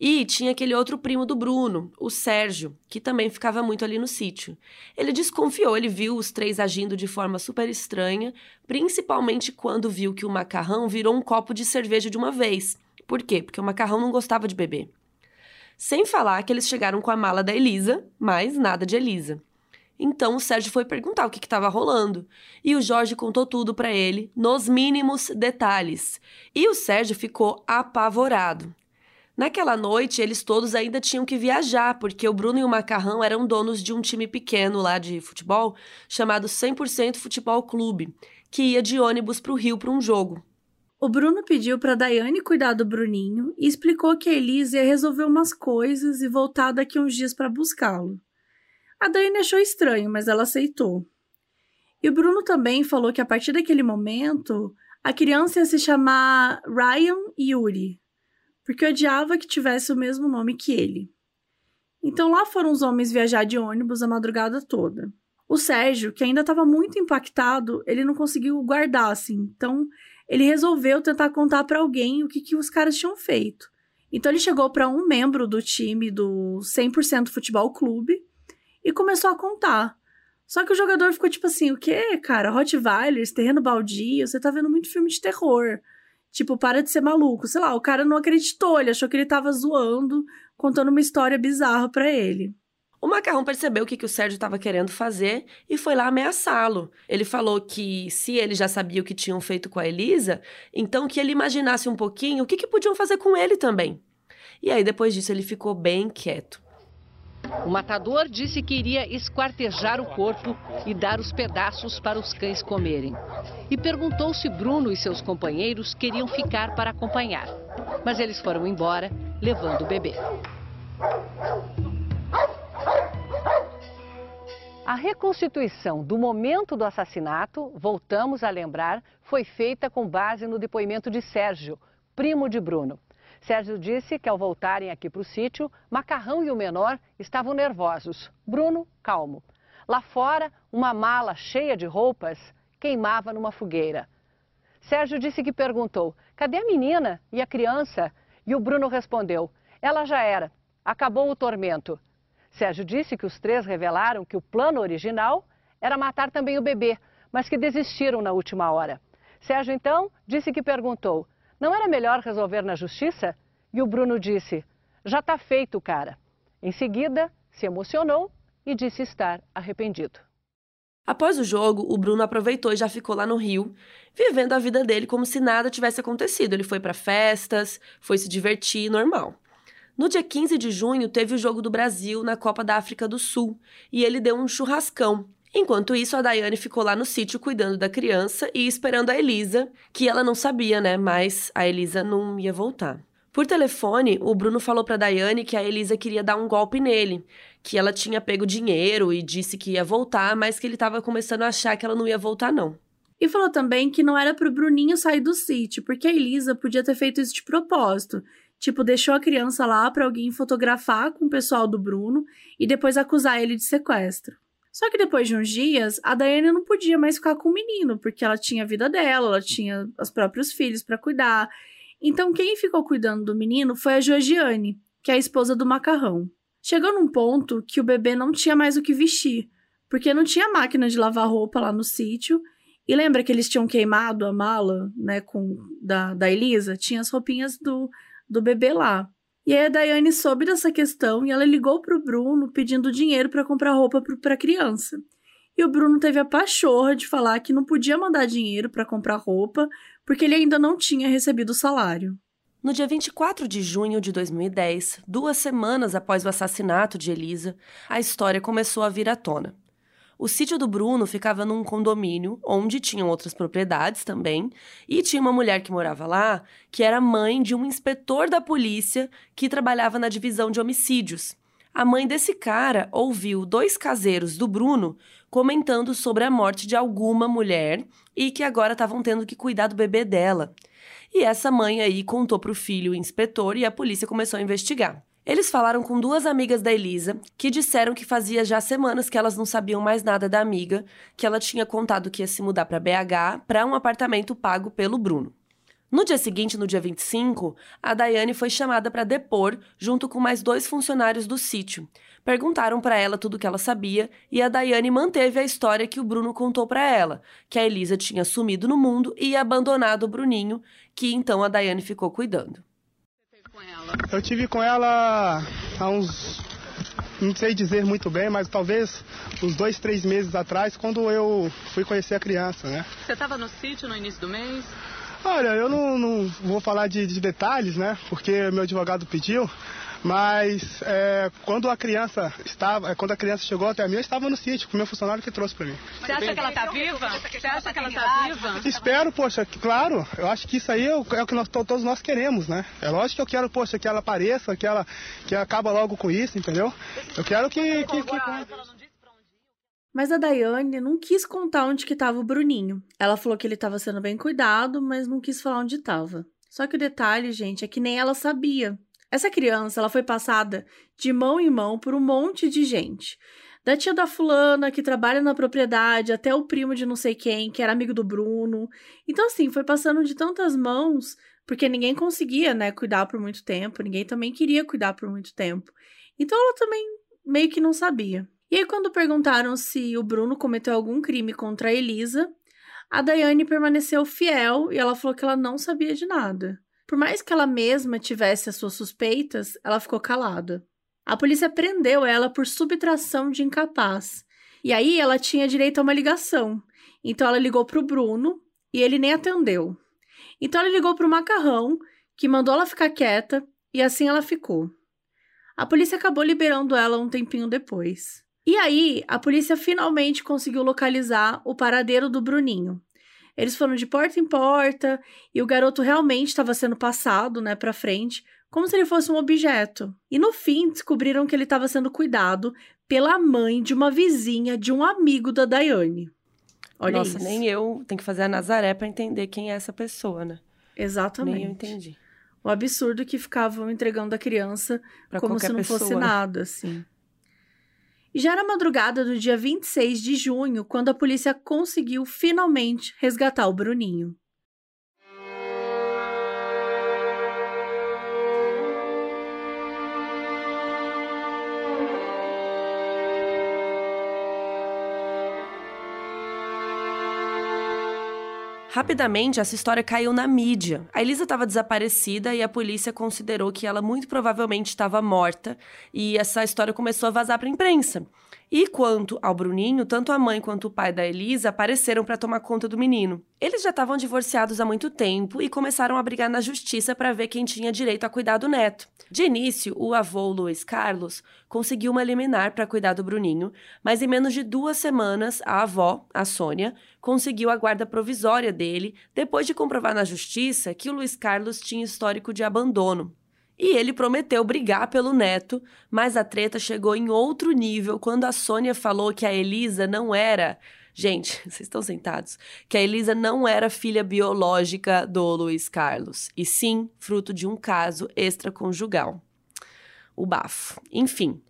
E tinha aquele outro primo do Bruno, o Sérgio, que também ficava muito ali no sítio. Ele desconfiou, ele viu os três agindo de forma super estranha, principalmente quando viu que o macarrão virou um copo de cerveja de uma vez. Por quê? Porque o macarrão não gostava de beber. Sem falar que eles chegaram com a mala da Elisa, mas nada de Elisa. Então o Sérgio foi perguntar o que estava rolando. E o Jorge contou tudo para ele, nos mínimos detalhes. E o Sérgio ficou apavorado. Naquela noite, eles todos ainda tinham que viajar, porque o Bruno e o Macarrão eram donos de um time pequeno lá de futebol, chamado 100% Futebol Clube, que ia de ônibus para o Rio para um jogo. O Bruno pediu para Daiane cuidar do Bruninho e explicou que a Elisa ia resolver umas coisas e voltar daqui uns dias para buscá-lo. A Daiane achou estranho, mas ela aceitou. E o Bruno também falou que a partir daquele momento a criança ia se chamar Ryan Yuri, porque odiava que tivesse o mesmo nome que ele. Então lá foram os homens viajar de ônibus a madrugada toda. O Sérgio, que ainda estava muito impactado, ele não conseguiu guardar assim. Então ele resolveu tentar contar para alguém o que, que os caras tinham feito. Então ele chegou para um membro do time do 100% Futebol Clube e começou a contar. Só que o jogador ficou tipo assim: o quê, cara? Rottweilers, terreno baldio, você tá vendo muito filme de terror. Tipo, para de ser maluco. Sei lá, o cara não acreditou, ele achou que ele tava zoando, contando uma história bizarra para ele. O Macarrão percebeu o que, que o Sérgio estava querendo fazer e foi lá ameaçá-lo. Ele falou que se ele já sabia o que tinham feito com a Elisa, então que ele imaginasse um pouquinho o que, que podiam fazer com ele também. E aí, depois disso, ele ficou bem quieto. O matador disse que iria esquartejar o corpo e dar os pedaços para os cães comerem. E perguntou se Bruno e seus companheiros queriam ficar para acompanhar. Mas eles foram embora, levando o bebê. A reconstituição do momento do assassinato, voltamos a lembrar, foi feita com base no depoimento de Sérgio, primo de Bruno. Sérgio disse que ao voltarem aqui para o sítio, Macarrão e o menor estavam nervosos. Bruno, calmo. Lá fora, uma mala cheia de roupas queimava numa fogueira. Sérgio disse que perguntou: cadê a menina e a criança? E o Bruno respondeu: ela já era, acabou o tormento. Sérgio disse que os três revelaram que o plano original era matar também o bebê, mas que desistiram na última hora. Sérgio então disse que perguntou: não era melhor resolver na justiça? E o Bruno disse: Já está feito, cara. Em seguida, se emocionou e disse estar arrependido. Após o jogo, o Bruno aproveitou e já ficou lá no Rio, vivendo a vida dele como se nada tivesse acontecido. Ele foi para festas, foi se divertir, normal. No dia 15 de junho, teve o jogo do Brasil na Copa da África do Sul e ele deu um churrascão Enquanto isso, a Daiane ficou lá no sítio cuidando da criança e esperando a Elisa, que ela não sabia, né? Mas a Elisa não ia voltar. Por telefone, o Bruno falou para Daiane que a Elisa queria dar um golpe nele, que ela tinha pego dinheiro e disse que ia voltar, mas que ele estava começando a achar que ela não ia voltar não. E falou também que não era pro Bruninho sair do sítio, porque a Elisa podia ter feito isso de propósito. Tipo, deixou a criança lá para alguém fotografar com o pessoal do Bruno e depois acusar ele de sequestro. Só que depois de uns dias, a Daiane não podia mais ficar com o menino, porque ela tinha a vida dela, ela tinha os próprios filhos para cuidar. Então, quem ficou cuidando do menino foi a Georgiane, que é a esposa do macarrão. Chegou num ponto que o bebê não tinha mais o que vestir, porque não tinha máquina de lavar roupa lá no sítio. E lembra que eles tinham queimado a mala, né, com da, da Elisa? Tinha as roupinhas do, do bebê lá. E aí a Daiane soube dessa questão e ela ligou pro Bruno pedindo dinheiro para comprar roupa para a criança. E o Bruno teve a pachorra de falar que não podia mandar dinheiro para comprar roupa, porque ele ainda não tinha recebido o salário. No dia 24 de junho de 2010, duas semanas após o assassinato de Elisa, a história começou a vir à tona. O sítio do Bruno ficava num condomínio onde tinham outras propriedades também, e tinha uma mulher que morava lá, que era mãe de um inspetor da polícia que trabalhava na divisão de homicídios. A mãe desse cara ouviu dois caseiros do Bruno comentando sobre a morte de alguma mulher e que agora estavam tendo que cuidar do bebê dela. E essa mãe aí contou pro filho o inspetor e a polícia começou a investigar. Eles falaram com duas amigas da Elisa, que disseram que fazia já semanas que elas não sabiam mais nada da amiga, que ela tinha contado que ia se mudar para BH para um apartamento pago pelo Bruno. No dia seguinte, no dia 25, a Daiane foi chamada para depor junto com mais dois funcionários do sítio. Perguntaram para ela tudo o que ela sabia e a Daiane manteve a história que o Bruno contou para ela, que a Elisa tinha sumido no mundo e abandonado o Bruninho, que então a Daiane ficou cuidando com ela? Eu tive com ela há uns. Não sei dizer muito bem, mas talvez uns dois, três meses atrás, quando eu fui conhecer a criança, né? Você estava no sítio no início do mês? Olha, eu não, não vou falar de, de detalhes, né? Porque meu advogado pediu, mas é, quando a criança estava, é, quando a criança chegou até mim, eu estava no sítio com o meu funcionário que trouxe para mim. Você acha que ela está viva? Você acha que ela está viva? Espero, poxa, claro. Eu acho que isso aí é o, é o que nós, todos nós queremos, né? É lógico que eu quero, poxa, que ela apareça, que ela que acaba logo com isso, entendeu? Eu quero que, que, que... Mas a Daiane não quis contar onde que estava o Bruninho. Ela falou que ele estava sendo bem cuidado, mas não quis falar onde estava. Só que o detalhe, gente, é que nem ela sabia. Essa criança, ela foi passada de mão em mão por um monte de gente. Da tia da fulana, que trabalha na propriedade, até o primo de não sei quem, que era amigo do Bruno. Então, assim, foi passando de tantas mãos, porque ninguém conseguia, né, cuidar por muito tempo, ninguém também queria cuidar por muito tempo. Então, ela também meio que não sabia. E aí, quando perguntaram se o Bruno cometeu algum crime contra a Elisa, a Daiane permaneceu fiel e ela falou que ela não sabia de nada. Por mais que ela mesma tivesse as suas suspeitas, ela ficou calada. A polícia prendeu ela por subtração de incapaz. E aí ela tinha direito a uma ligação. Então ela ligou para o Bruno e ele nem atendeu. Então ela ligou para o Macarrão, que mandou ela ficar quieta, e assim ela ficou. A polícia acabou liberando ela um tempinho depois. E aí, a polícia finalmente conseguiu localizar o paradeiro do Bruninho. Eles foram de porta em porta e o garoto realmente estava sendo passado, né, para frente, como se ele fosse um objeto. E no fim descobriram que ele estava sendo cuidado pela mãe de uma vizinha de um amigo da Daiane. Olha Nossa, isso. nem eu tenho que fazer a Nazaré para entender quem é essa pessoa, né? Exatamente. Nem eu entendi. O absurdo que ficavam entregando a criança Pra como se não fosse pessoa, né? nada, assim. Já era madrugada do dia 26 de junho quando a polícia conseguiu finalmente resgatar o Bruninho. Rapidamente, essa história caiu na mídia. A Elisa estava desaparecida e a polícia considerou que ela muito provavelmente estava morta, e essa história começou a vazar para a imprensa. E quanto ao Bruninho, tanto a mãe quanto o pai da Elisa apareceram para tomar conta do menino. Eles já estavam divorciados há muito tempo e começaram a brigar na justiça para ver quem tinha direito a cuidar do neto. De início, o avô Luiz Carlos conseguiu uma liminar para cuidar do Bruninho, mas em menos de duas semanas, a avó, a Sônia, conseguiu a guarda provisória dele depois de comprovar na justiça que o Luiz Carlos tinha histórico de abandono. E ele prometeu brigar pelo neto, mas a treta chegou em outro nível quando a Sônia falou que a Elisa não era. Gente, [laughs] vocês estão sentados? Que a Elisa não era filha biológica do Luiz Carlos, e sim fruto de um caso extraconjugal. O bafo. Enfim,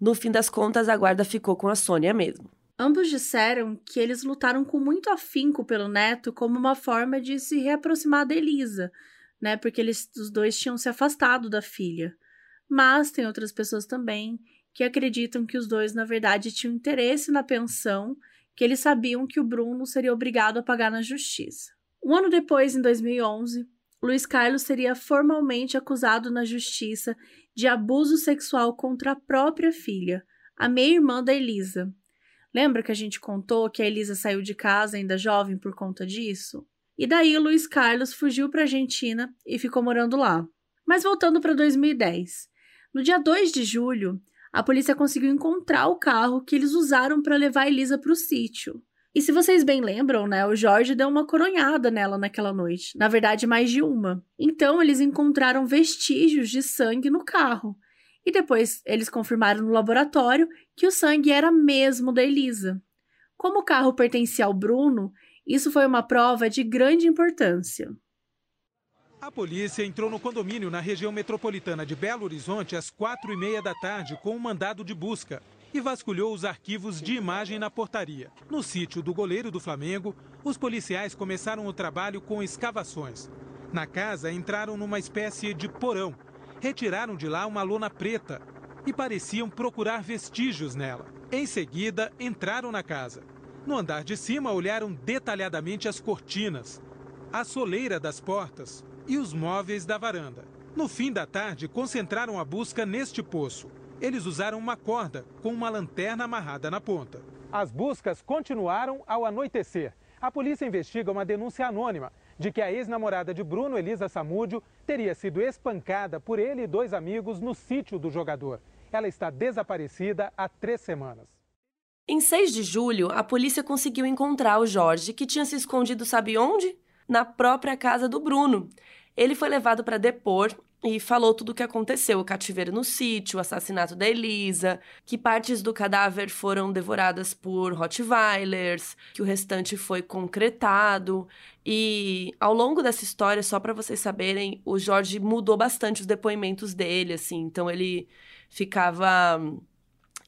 no fim das contas, a guarda ficou com a Sônia mesmo. Ambos disseram que eles lutaram com muito afinco pelo neto como uma forma de se reaproximar da Elisa, né? Porque eles os dois tinham se afastado da filha. Mas tem outras pessoas também que acreditam que os dois, na verdade, tinham interesse na pensão, que eles sabiam que o Bruno seria obrigado a pagar na justiça. Um ano depois, em 2011, Luiz Carlos seria formalmente acusado na justiça de abuso sexual contra a própria filha, a meia-irmã da Elisa. Lembra que a gente contou que a Elisa saiu de casa ainda jovem por conta disso? E daí Luiz Carlos fugiu para a Argentina e ficou morando lá. Mas voltando para 2010. No dia 2 de julho, a polícia conseguiu encontrar o carro que eles usaram para levar Elisa para o sítio. E se vocês bem lembram, né, o Jorge deu uma coronhada nela naquela noite. Na verdade, mais de uma. Então, eles encontraram vestígios de sangue no carro. E depois eles confirmaram no laboratório que o sangue era mesmo da Elisa. Como o carro pertencia ao Bruno, isso foi uma prova de grande importância. A polícia entrou no condomínio na região metropolitana de Belo Horizonte às quatro e meia da tarde com um mandado de busca e vasculhou os arquivos de imagem na portaria. No sítio do goleiro do Flamengo, os policiais começaram o trabalho com escavações. Na casa, entraram numa espécie de porão. Retiraram de lá uma lona preta e pareciam procurar vestígios nela. Em seguida, entraram na casa. No andar de cima, olharam detalhadamente as cortinas, a soleira das portas, e os móveis da varanda. No fim da tarde, concentraram a busca neste poço. Eles usaram uma corda com uma lanterna amarrada na ponta. As buscas continuaram ao anoitecer. A polícia investiga uma denúncia anônima de que a ex-namorada de Bruno, Elisa Samúdio, teria sido espancada por ele e dois amigos no sítio do jogador. Ela está desaparecida há três semanas. Em 6 de julho, a polícia conseguiu encontrar o Jorge, que tinha se escondido sabe onde? Na própria casa do Bruno. Ele foi levado para depor e falou tudo o que aconteceu: o cativeiro no sítio, o assassinato da Elisa, que partes do cadáver foram devoradas por Rottweilers, que o restante foi concretado. E ao longo dessa história, só para vocês saberem, o Jorge mudou bastante os depoimentos dele, assim. Então ele ficava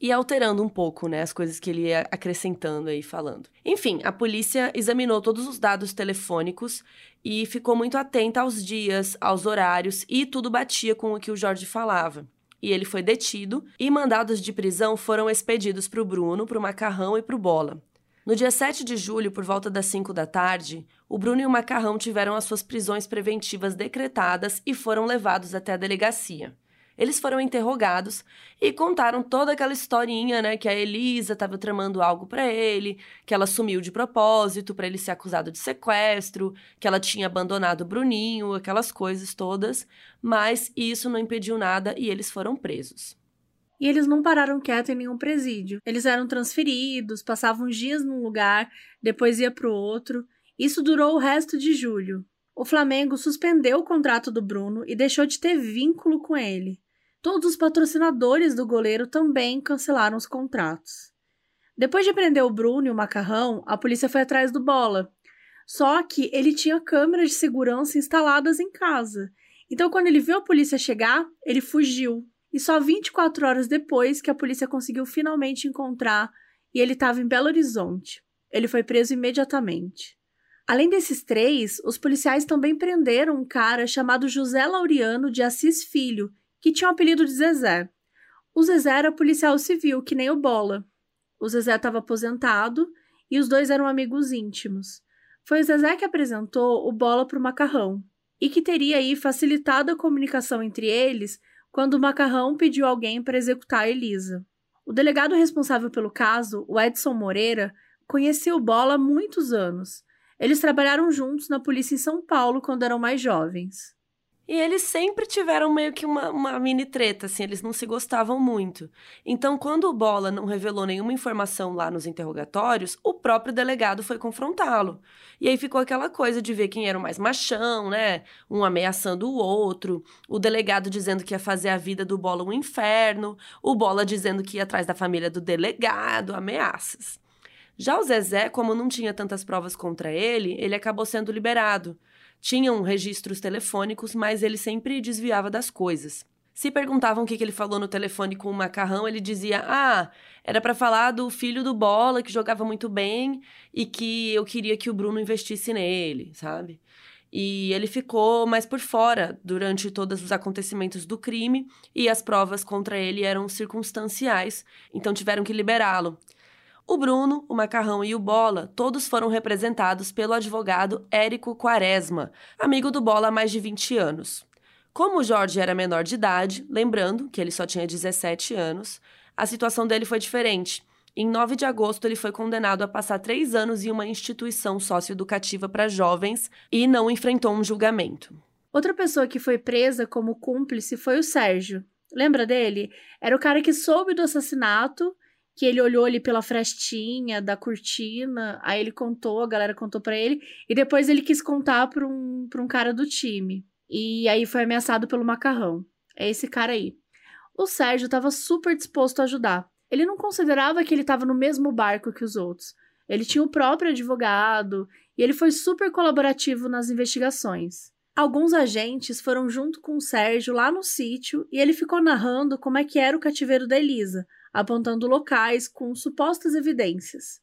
e alterando um pouco, né, as coisas que ele ia acrescentando aí falando. Enfim, a polícia examinou todos os dados telefônicos e ficou muito atenta aos dias, aos horários e tudo batia com o que o Jorge falava. E ele foi detido e mandados de prisão foram expedidos para o Bruno, para o Macarrão e para o Bola. No dia 7 de julho, por volta das 5 da tarde, o Bruno e o Macarrão tiveram as suas prisões preventivas decretadas e foram levados até a delegacia. Eles foram interrogados e contaram toda aquela historinha, né, que a Elisa estava tramando algo para ele, que ela sumiu de propósito para ele ser acusado de sequestro, que ela tinha abandonado o Bruninho, aquelas coisas todas, mas isso não impediu nada e eles foram presos. E eles não pararam quieto em nenhum presídio. Eles eram transferidos, passavam dias num lugar, depois ia para o outro. Isso durou o resto de julho. O Flamengo suspendeu o contrato do Bruno e deixou de ter vínculo com ele. Todos os patrocinadores do goleiro também cancelaram os contratos. Depois de prender o Bruno e o Macarrão, a polícia foi atrás do Bola. Só que ele tinha câmeras de segurança instaladas em casa. Então, quando ele viu a polícia chegar, ele fugiu. E só 24 horas depois que a polícia conseguiu finalmente encontrar e ele estava em Belo Horizonte. Ele foi preso imediatamente. Além desses três, os policiais também prenderam um cara chamado José Laureano de Assis Filho, que tinha o apelido de Zezé. O Zezé era policial civil, que nem o Bola. O Zezé estava aposentado e os dois eram amigos íntimos. Foi o Zezé que apresentou o Bola para o Macarrão e que teria aí facilitado a comunicação entre eles quando o Macarrão pediu alguém para executar a Elisa. O delegado responsável pelo caso, o Edson Moreira, conhecia o Bola há muitos anos. Eles trabalharam juntos na polícia em São Paulo quando eram mais jovens. E eles sempre tiveram meio que uma, uma mini treta, assim, eles não se gostavam muito. Então, quando o Bola não revelou nenhuma informação lá nos interrogatórios, o próprio delegado foi confrontá-lo. E aí ficou aquela coisa de ver quem era o mais machão, né? Um ameaçando o outro, o delegado dizendo que ia fazer a vida do Bola um inferno, o Bola dizendo que ia atrás da família do delegado, ameaças. Já o Zezé, como não tinha tantas provas contra ele, ele acabou sendo liberado tinham registros telefônicos, mas ele sempre desviava das coisas. Se perguntavam o que, ele falou no telefone com o macarrão, ele dizia: Ah, era para falar do filho do Bola, que jogava muito bem e que eu queria que o Bruno investisse nele, sabe? E ele ficou mais por fora durante todos os acontecimentos do crime e as provas contra ele eram circunstanciais, então tiveram que liberá-lo. O Bruno, o Macarrão e o Bola, todos foram representados pelo advogado Érico Quaresma, amigo do Bola há mais de 20 anos. Como o Jorge era menor de idade, lembrando que ele só tinha 17 anos, a situação dele foi diferente. Em 9 de agosto, ele foi condenado a passar três anos em uma instituição socioeducativa para jovens e não enfrentou um julgamento. Outra pessoa que foi presa como cúmplice foi o Sérgio. Lembra dele? Era o cara que soube do assassinato, que ele olhou ali pela frestinha da cortina, aí ele contou, a galera contou para ele, e depois ele quis contar para um, pra um cara do time. E aí foi ameaçado pelo macarrão. É esse cara aí. O Sérgio estava super disposto a ajudar. Ele não considerava que ele estava no mesmo barco que os outros. Ele tinha o próprio advogado e ele foi super colaborativo nas investigações. Alguns agentes foram junto com o Sérgio lá no sítio e ele ficou narrando como é que era o cativeiro da Elisa, apontando locais com supostas evidências.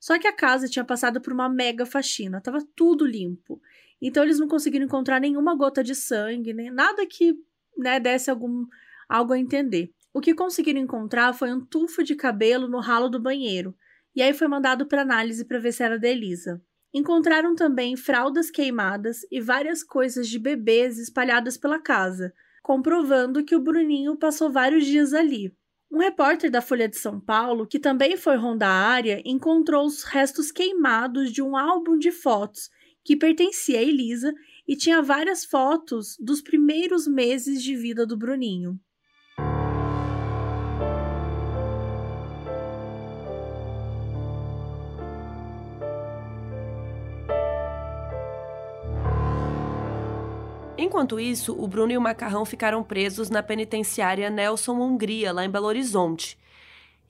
Só que a casa tinha passado por uma mega faxina, estava tudo limpo. Então eles não conseguiram encontrar nenhuma gota de sangue, nem nada que né, desse algum algo a entender. O que conseguiram encontrar foi um tufo de cabelo no ralo do banheiro, e aí foi mandado para análise para ver se era da Elisa. Encontraram também fraldas queimadas e várias coisas de bebês espalhadas pela casa, comprovando que o Bruninho passou vários dias ali. Um repórter da Folha de São Paulo, que também foi rondar a área, encontrou os restos queimados de um álbum de fotos que pertencia a Elisa e tinha várias fotos dos primeiros meses de vida do Bruninho. Enquanto isso, o Bruno e o Macarrão ficaram presos na penitenciária Nelson Hungria, lá em Belo Horizonte.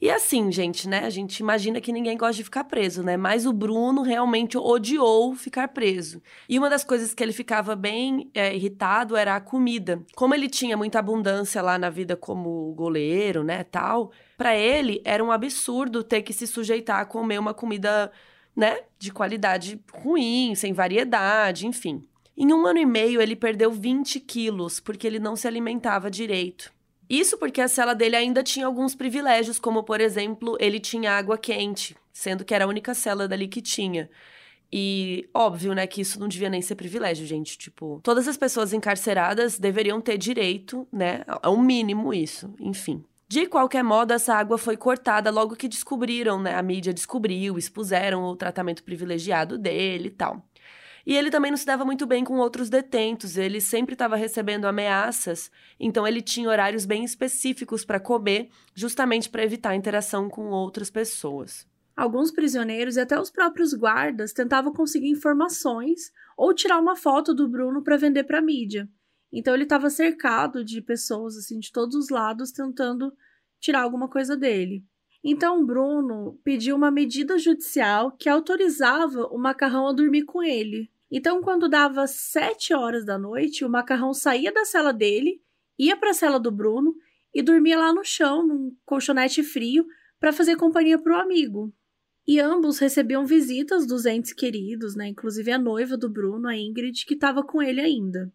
E assim, gente, né? A gente imagina que ninguém gosta de ficar preso, né? Mas o Bruno realmente odiou ficar preso. E uma das coisas que ele ficava bem é, irritado era a comida. Como ele tinha muita abundância lá na vida como goleiro, né, tal, para ele era um absurdo ter que se sujeitar a comer uma comida, né, de qualidade ruim, sem variedade, enfim. Em um ano e meio, ele perdeu 20 quilos porque ele não se alimentava direito. Isso porque a cela dele ainda tinha alguns privilégios, como, por exemplo, ele tinha água quente, sendo que era a única cela dali que tinha. E óbvio, né, que isso não devia nem ser privilégio, gente. Tipo, todas as pessoas encarceradas deveriam ter direito, né, ao mínimo isso, enfim. De qualquer modo, essa água foi cortada logo que descobriram, né? A mídia descobriu, expuseram o tratamento privilegiado dele e tal. E ele também não se dava muito bem com outros detentos, ele sempre estava recebendo ameaças, então ele tinha horários bem específicos para comer, justamente para evitar a interação com outras pessoas. Alguns prisioneiros e até os próprios guardas tentavam conseguir informações ou tirar uma foto do Bruno para vender para a mídia. Então ele estava cercado de pessoas assim de todos os lados tentando tirar alguma coisa dele. Então Bruno pediu uma medida judicial que autorizava o macarrão a dormir com ele. Então, quando dava sete horas da noite, o macarrão saía da cela dele, ia para a cela do Bruno e dormia lá no chão, num colchonete frio, para fazer companhia para o amigo. E ambos recebiam visitas dos entes queridos, né? Inclusive a noiva do Bruno, a Ingrid, que estava com ele ainda.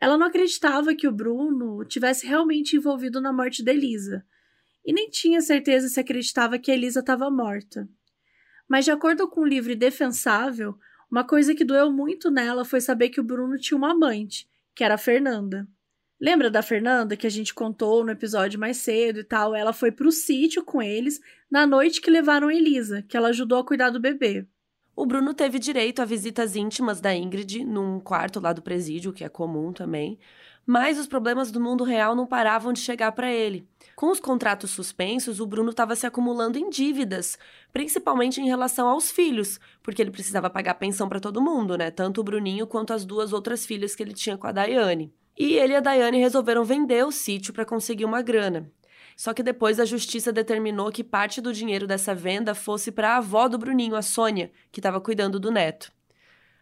Ela não acreditava que o Bruno tivesse realmente envolvido na morte da Elisa, e nem tinha certeza se acreditava que a Elisa estava morta. Mas, de acordo com o livro Defensável, uma coisa que doeu muito nela foi saber que o Bruno tinha uma amante, que era a Fernanda. Lembra da Fernanda que a gente contou no episódio mais cedo e tal? Ela foi pro sítio com eles na noite que levaram Elisa, que ela ajudou a cuidar do bebê. O Bruno teve direito a visitas íntimas da Ingrid num quarto lá do presídio, que é comum também, mas os problemas do mundo real não paravam de chegar para ele. Com os contratos suspensos, o Bruno estava se acumulando em dívidas, principalmente em relação aos filhos, porque ele precisava pagar pensão para todo mundo, né? Tanto o Bruninho quanto as duas outras filhas que ele tinha com a Daiane. E ele e a Daiane resolveram vender o sítio para conseguir uma grana. Só que depois a justiça determinou que parte do dinheiro dessa venda fosse para a avó do Bruninho, a Sônia, que estava cuidando do neto.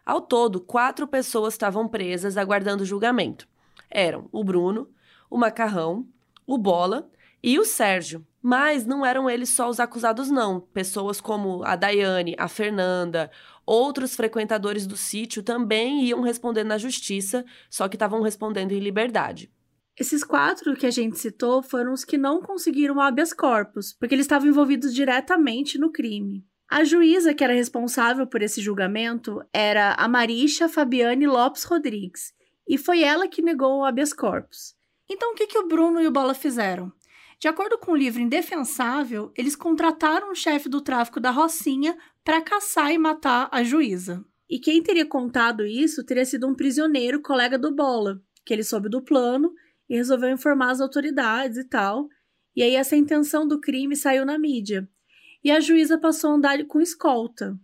Ao todo, quatro pessoas estavam presas aguardando julgamento eram o Bruno, o Macarrão, o Bola e o Sérgio. Mas não eram eles só os acusados, não. Pessoas como a Daiane, a Fernanda, outros frequentadores do sítio também iam responder na justiça, só que estavam respondendo em liberdade. Esses quatro que a gente citou foram os que não conseguiram habeas corpus, porque eles estavam envolvidos diretamente no crime. A juíza que era responsável por esse julgamento era a Marisha Fabiane Lopes Rodrigues, e foi ela que negou o habeas corpus. Então o que, que o Bruno e o Bola fizeram? De acordo com o livro Indefensável, eles contrataram o chefe do tráfico da Rocinha para caçar e matar a juíza. E quem teria contado isso teria sido um prisioneiro, colega do Bola, que ele soube do plano e resolveu informar as autoridades e tal. E aí essa intenção do crime saiu na mídia. E a juíza passou a andar com escolta.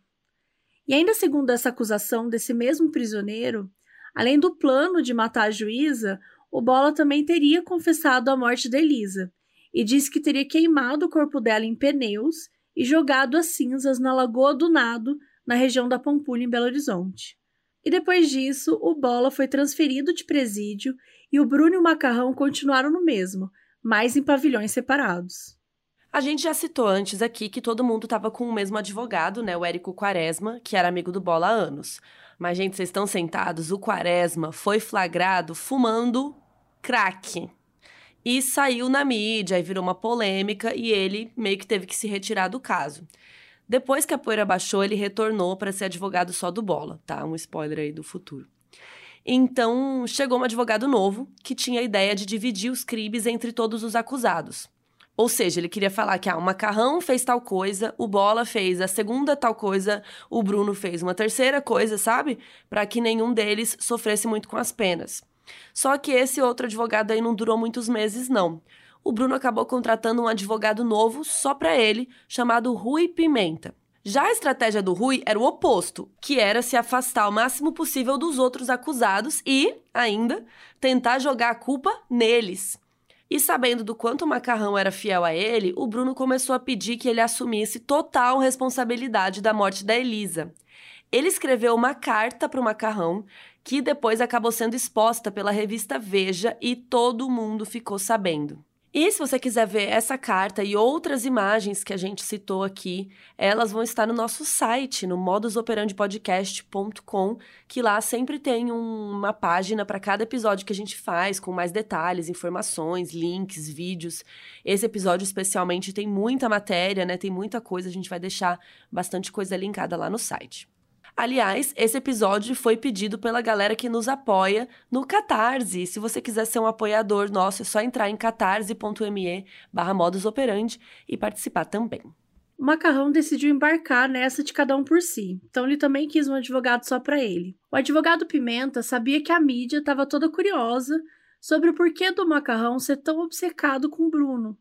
E ainda segundo essa acusação desse mesmo prisioneiro, além do plano de matar a juíza, o Bola também teria confessado a morte da Elisa e disse que teria queimado o corpo dela em pneus e jogado as cinzas na Lagoa do Nado, na região da Pampulha, em Belo Horizonte. E depois disso, o Bola foi transferido de presídio e o Bruno e o Macarrão continuaram no mesmo, mas em pavilhões separados. A gente já citou antes aqui que todo mundo estava com o mesmo advogado, né, o Érico Quaresma, que era amigo do Bola há anos. Mas, gente, vocês estão sentados? O Quaresma foi flagrado fumando crack. E saiu na mídia, e virou uma polêmica, e ele meio que teve que se retirar do caso. Depois que a poeira baixou, ele retornou para ser advogado só do Bola, tá? Um spoiler aí do futuro. Então, chegou um advogado novo que tinha a ideia de dividir os crimes entre todos os acusados. Ou seja, ele queria falar que ah, o Macarrão fez tal coisa, o Bola fez a segunda tal coisa, o Bruno fez uma terceira coisa, sabe? Para que nenhum deles sofresse muito com as penas. Só que esse outro advogado aí não durou muitos meses, não. O Bruno acabou contratando um advogado novo só para ele, chamado Rui Pimenta. Já a estratégia do Rui era o oposto, que era se afastar o máximo possível dos outros acusados e, ainda, tentar jogar a culpa neles. E sabendo do quanto o Macarrão era fiel a ele, o Bruno começou a pedir que ele assumisse total responsabilidade da morte da Elisa. Ele escreveu uma carta para o Macarrão que depois acabou sendo exposta pela revista Veja e todo mundo ficou sabendo. E se você quiser ver essa carta e outras imagens que a gente citou aqui, elas vão estar no nosso site, no modusoperandipodcast.com, que lá sempre tem um, uma página para cada episódio que a gente faz, com mais detalhes, informações, links, vídeos. Esse episódio especialmente tem muita matéria, né? Tem muita coisa, a gente vai deixar bastante coisa linkada lá no site. Aliás, esse episódio foi pedido pela galera que nos apoia no Catarse. Se você quiser ser um apoiador nosso, é só entrar em catarse.me barra modusoperandi e participar também. O Macarrão decidiu embarcar nessa de cada um por si, então ele também quis um advogado só para ele. O advogado Pimenta sabia que a mídia estava toda curiosa sobre o porquê do Macarrão ser tão obcecado com o Bruno.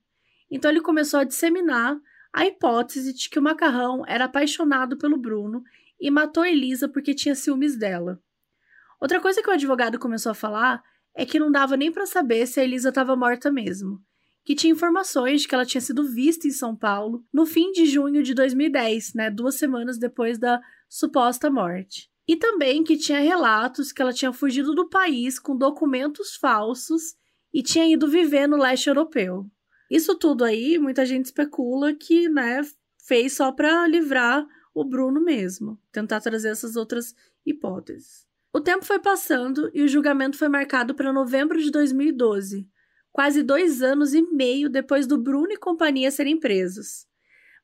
Então ele começou a disseminar a hipótese de que o Macarrão era apaixonado pelo Bruno e matou Elisa porque tinha ciúmes dela. Outra coisa que o advogado começou a falar é que não dava nem para saber se a Elisa estava morta mesmo, que tinha informações de que ela tinha sido vista em São Paulo no fim de junho de 2010, né, duas semanas depois da suposta morte. E também que tinha relatos que ela tinha fugido do país com documentos falsos e tinha ido viver no leste europeu. Isso tudo aí, muita gente especula que, né, fez só para livrar o Bruno mesmo, tentar trazer essas outras hipóteses. O tempo foi passando e o julgamento foi marcado para novembro de 2012, quase dois anos e meio depois do Bruno e companhia serem presos.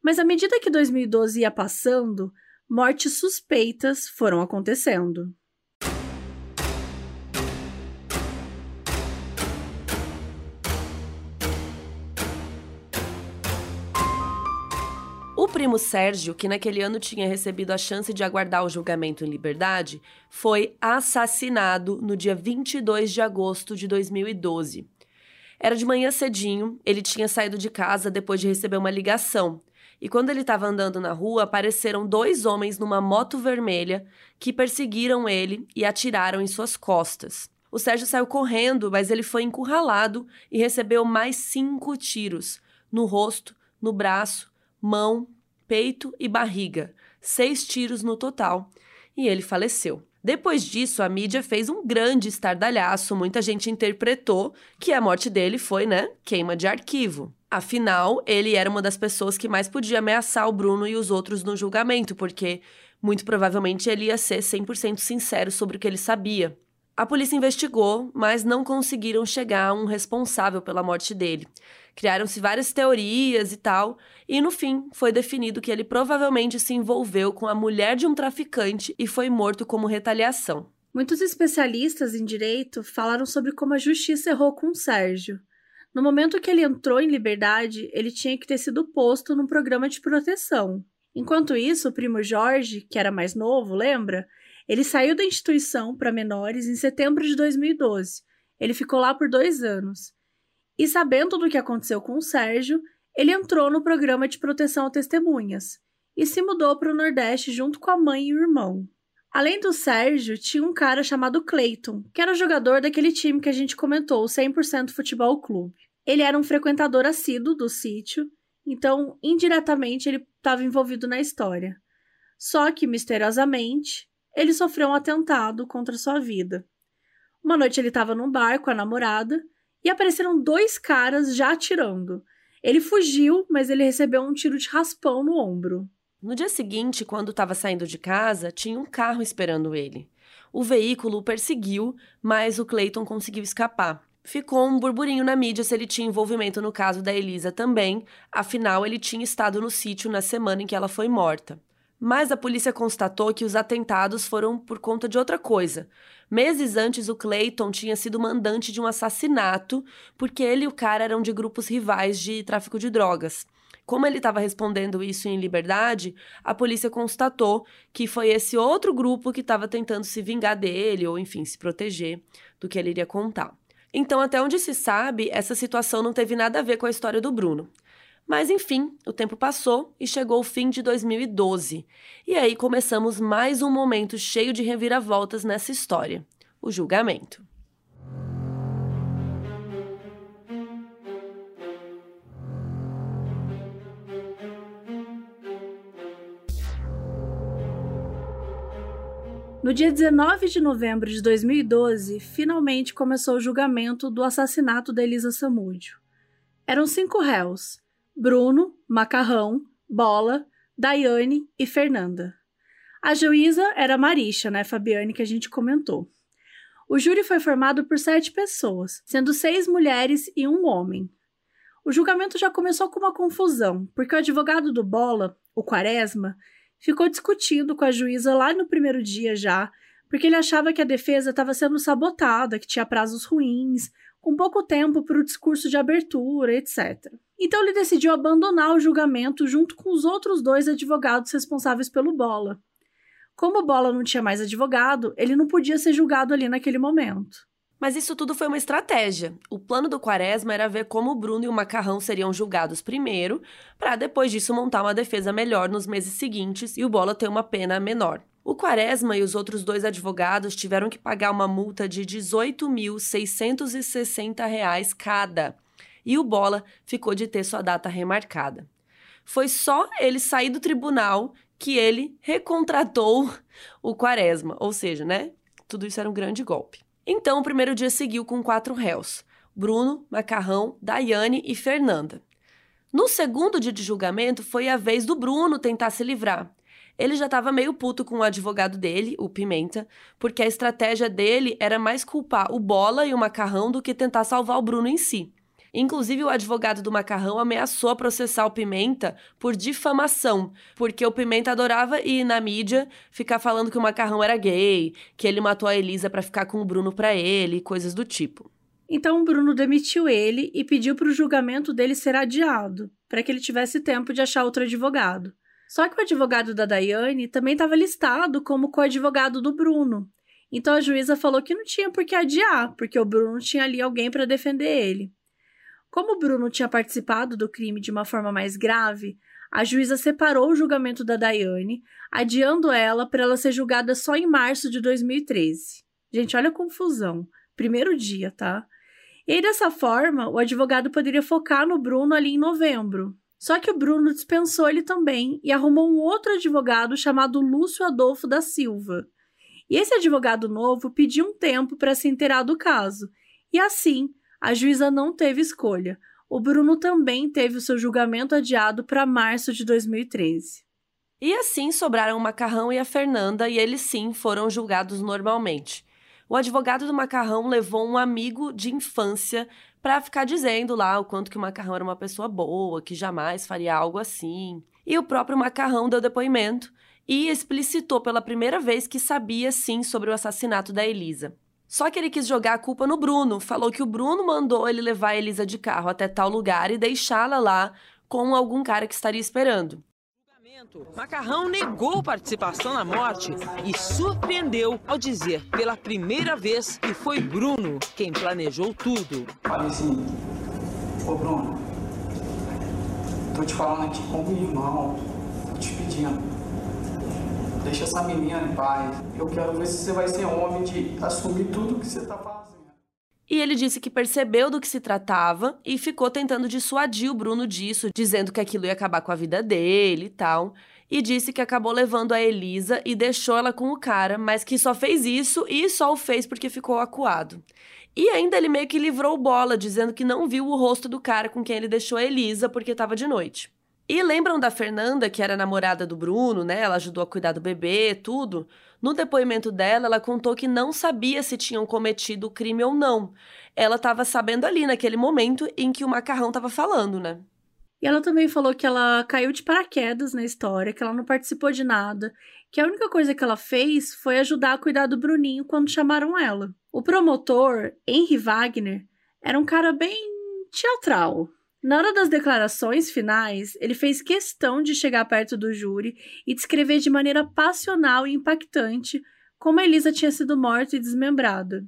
Mas à medida que 2012 ia passando, mortes suspeitas foram acontecendo. O primo Sérgio, que naquele ano tinha recebido a chance de aguardar o julgamento em liberdade, foi assassinado no dia 22 de agosto de 2012. Era de manhã cedinho, ele tinha saído de casa depois de receber uma ligação. E quando ele estava andando na rua, apareceram dois homens numa moto vermelha que perseguiram ele e atiraram em suas costas. O Sérgio saiu correndo, mas ele foi encurralado e recebeu mais cinco tiros no rosto, no braço, mão, peito e barriga, seis tiros no total, e ele faleceu. Depois disso, a mídia fez um grande estardalhaço, muita gente interpretou que a morte dele foi, né, queima de arquivo. Afinal, ele era uma das pessoas que mais podia ameaçar o Bruno e os outros no julgamento, porque muito provavelmente ele ia ser 100% sincero sobre o que ele sabia. A polícia investigou, mas não conseguiram chegar a um responsável pela morte dele. Criaram-se várias teorias e tal, e no fim foi definido que ele provavelmente se envolveu com a mulher de um traficante e foi morto como retaliação. Muitos especialistas em direito falaram sobre como a justiça errou com o Sérgio. No momento que ele entrou em liberdade, ele tinha que ter sido posto num programa de proteção. Enquanto isso, o primo Jorge, que era mais novo, lembra? Ele saiu da instituição para menores em setembro de 2012. Ele ficou lá por dois anos. E sabendo do que aconteceu com o Sérgio, ele entrou no programa de proteção a testemunhas e se mudou para o Nordeste junto com a mãe e o irmão. Além do Sérgio, tinha um cara chamado Clayton, que era jogador daquele time que a gente comentou, o 100% Futebol Clube. Ele era um frequentador assíduo do sítio, então indiretamente ele estava envolvido na história. Só que, misteriosamente, ele sofreu um atentado contra sua vida. Uma noite ele estava num bar com a namorada e apareceram dois caras já atirando. Ele fugiu, mas ele recebeu um tiro de raspão no ombro. No dia seguinte, quando estava saindo de casa, tinha um carro esperando ele. O veículo o perseguiu, mas o Clayton conseguiu escapar. Ficou um burburinho na mídia se ele tinha envolvimento no caso da Elisa também, afinal ele tinha estado no sítio na semana em que ela foi morta. Mas a polícia constatou que os atentados foram por conta de outra coisa. Meses antes, o Clayton tinha sido mandante de um assassinato, porque ele e o cara eram de grupos rivais de tráfico de drogas. Como ele estava respondendo isso em liberdade, a polícia constatou que foi esse outro grupo que estava tentando se vingar dele, ou enfim, se proteger do que ele iria contar. Então, até onde se sabe, essa situação não teve nada a ver com a história do Bruno. Mas enfim, o tempo passou e chegou o fim de 2012. E aí começamos mais um momento cheio de reviravoltas nessa história: o julgamento. No dia 19 de novembro de 2012, finalmente começou o julgamento do assassinato da Elisa Samúdio. Eram cinco réus: Bruno, Macarrão, Bola, Daiane e Fernanda. A juíza era Marisha, né, Fabiane, que a gente comentou. O júri foi formado por sete pessoas, sendo seis mulheres e um homem. O julgamento já começou com uma confusão, porque o advogado do Bola, o Quaresma, ficou discutindo com a juíza lá no primeiro dia já, porque ele achava que a defesa estava sendo sabotada, que tinha prazos ruins, com pouco tempo para o discurso de abertura, etc. Então ele decidiu abandonar o julgamento junto com os outros dois advogados responsáveis pelo Bola. Como o Bola não tinha mais advogado, ele não podia ser julgado ali naquele momento. Mas isso tudo foi uma estratégia. O plano do Quaresma era ver como o Bruno e o Macarrão seriam julgados primeiro, para depois disso montar uma defesa melhor nos meses seguintes e o Bola ter uma pena menor. O Quaresma e os outros dois advogados tiveram que pagar uma multa de R$ 18.660 cada e o Bola ficou de ter sua data remarcada. Foi só ele sair do tribunal que ele recontratou o Quaresma, ou seja, né? Tudo isso era um grande golpe. Então, o primeiro dia seguiu com quatro réus: Bruno, Macarrão, Daiane e Fernanda. No segundo dia de julgamento, foi a vez do Bruno tentar se livrar. Ele já estava meio puto com o advogado dele, o Pimenta, porque a estratégia dele era mais culpar o Bola e o Macarrão do que tentar salvar o Bruno em si. Inclusive, o advogado do Macarrão ameaçou processar o Pimenta por difamação, porque o Pimenta adorava ir na mídia ficar falando que o Macarrão era gay, que ele matou a Elisa para ficar com o Bruno para ele, coisas do tipo. Então, o Bruno demitiu ele e pediu para o julgamento dele ser adiado, para que ele tivesse tempo de achar outro advogado. Só que o advogado da Daiane também estava listado como coadvogado do Bruno. Então a juíza falou que não tinha por que adiar, porque o Bruno tinha ali alguém para defender ele. Como Bruno tinha participado do crime de uma forma mais grave, a juíza separou o julgamento da Daiane, adiando ela para ela ser julgada só em março de 2013. Gente, olha a confusão. Primeiro dia, tá? E aí, dessa forma, o advogado poderia focar no Bruno ali em novembro. Só que o Bruno dispensou ele também e arrumou um outro advogado chamado Lúcio Adolfo da Silva. E esse advogado novo pediu um tempo para se inteirar do caso. E assim, a juíza não teve escolha. O Bruno também teve o seu julgamento adiado para março de 2013. E assim sobraram o Macarrão e a Fernanda, e eles sim foram julgados normalmente. O advogado do Macarrão levou um amigo de infância para ficar dizendo lá o quanto que o Macarrão era uma pessoa boa, que jamais faria algo assim. E o próprio Macarrão deu depoimento e explicitou pela primeira vez que sabia sim sobre o assassinato da Elisa. Só que ele quis jogar a culpa no Bruno, falou que o Bruno mandou ele levar a Elisa de carro até tal lugar e deixá-la lá com algum cara que estaria esperando. Macarrão negou participação na morte e surpreendeu ao dizer pela primeira vez que foi Bruno quem planejou tudo. Falei assim, ô Bruno, tô te falando aqui como irmão, tô te pedindo, deixa essa menina em paz. Eu quero ver se você vai ser homem de assumir tudo que você tá fazendo. E ele disse que percebeu do que se tratava e ficou tentando dissuadir o Bruno disso, dizendo que aquilo ia acabar com a vida dele e tal. E disse que acabou levando a Elisa e deixou ela com o cara, mas que só fez isso e só o fez porque ficou acuado. E ainda ele meio que livrou bola, dizendo que não viu o rosto do cara com quem ele deixou a Elisa porque estava de noite. E lembram da Fernanda, que era namorada do Bruno, né? Ela ajudou a cuidar do bebê, tudo. No depoimento dela, ela contou que não sabia se tinham cometido o crime ou não. Ela estava sabendo ali naquele momento em que o macarrão estava falando, né? E ela também falou que ela caiu de paraquedas na história, que ela não participou de nada, que a única coisa que ela fez foi ajudar a cuidar do Bruninho quando chamaram ela. O promotor, Henry Wagner, era um cara bem teatral, na hora das declarações finais, ele fez questão de chegar perto do júri e descrever de maneira passional e impactante como Elisa tinha sido morta e desmembrada.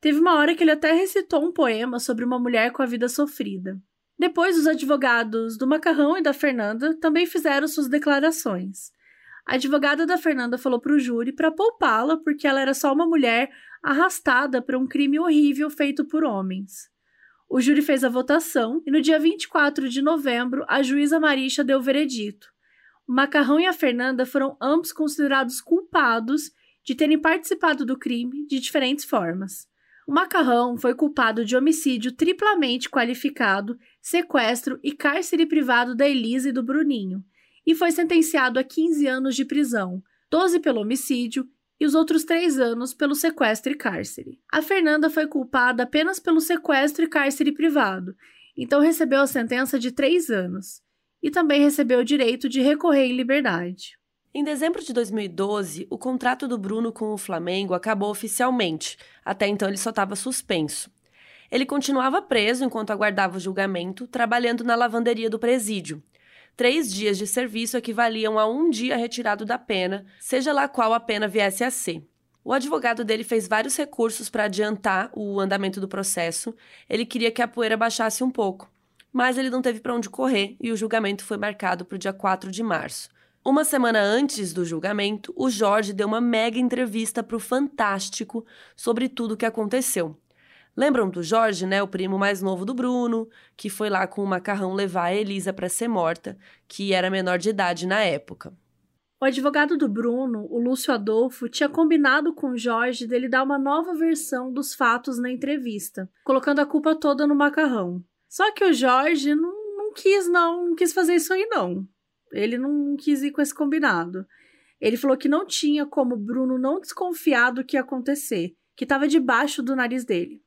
Teve uma hora que ele até recitou um poema sobre uma mulher com a vida sofrida. Depois, os advogados do Macarrão e da Fernanda também fizeram suas declarações. A advogada da Fernanda falou para o júri para poupá-la porque ela era só uma mulher arrastada para um crime horrível feito por homens. O júri fez a votação e no dia 24 de novembro a juíza Marisha deu o veredito. O Macarrão e a Fernanda foram ambos considerados culpados de terem participado do crime de diferentes formas. O Macarrão foi culpado de homicídio triplamente qualificado, sequestro e cárcere privado da Elisa e do Bruninho, e foi sentenciado a 15 anos de prisão, 12 pelo homicídio e os outros três anos pelo sequestro e cárcere. A Fernanda foi culpada apenas pelo sequestro e cárcere privado, então recebeu a sentença de três anos. E também recebeu o direito de recorrer em liberdade. Em dezembro de 2012, o contrato do Bruno com o Flamengo acabou oficialmente. Até então ele só estava suspenso. Ele continuava preso enquanto aguardava o julgamento, trabalhando na lavanderia do presídio. Três dias de serviço equivaliam a um dia retirado da pena, seja lá qual a pena viesse a ser. O advogado dele fez vários recursos para adiantar o andamento do processo. Ele queria que a poeira baixasse um pouco, mas ele não teve para onde correr e o julgamento foi marcado para o dia 4 de março. Uma semana antes do julgamento, o Jorge deu uma mega entrevista para o Fantástico sobre tudo o que aconteceu. Lembram do Jorge, né, o primo mais novo do Bruno, que foi lá com o macarrão levar a Elisa para ser morta, que era menor de idade na época. O advogado do Bruno, o Lúcio Adolfo, tinha combinado com o Jorge dele dar uma nova versão dos fatos na entrevista, colocando a culpa toda no macarrão. Só que o Jorge não, não quis, não, não quis fazer isso aí, não. Ele não quis ir com esse combinado. Ele falou que não tinha como Bruno não desconfiar do que ia acontecer, que estava debaixo do nariz dele.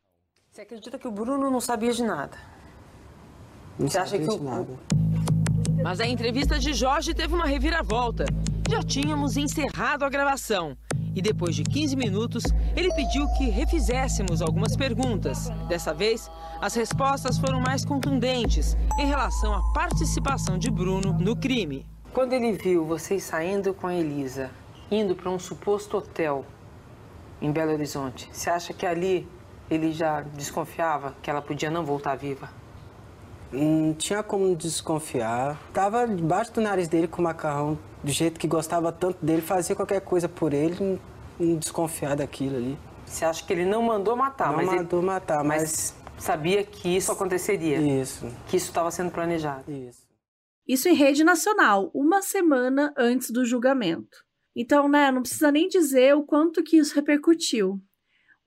Você acredita que o Bruno não sabia de nada? Não Você acha que eu... nada. Mas a entrevista de Jorge teve uma reviravolta. Já tínhamos encerrado a gravação. E depois de 15 minutos, ele pediu que refizéssemos algumas perguntas. Dessa vez, as respostas foram mais contundentes em relação à participação de Bruno no crime. Quando ele viu vocês saindo com a Elisa, indo para um suposto hotel em Belo Horizonte, você acha que ali ele já desconfiava que ela podia não voltar viva? Não tinha como desconfiar. Tava debaixo do nariz dele com o macarrão, do jeito que gostava tanto dele, fazia qualquer coisa por ele, não desconfiar daquilo ali. Você acha que ele não mandou matar, não mas mandou ele... matar, mas... mas sabia que isso aconteceria? Isso. Que isso estava sendo planejado? Isso. Isso em rede nacional, uma semana antes do julgamento. Então, né, não precisa nem dizer o quanto que isso repercutiu.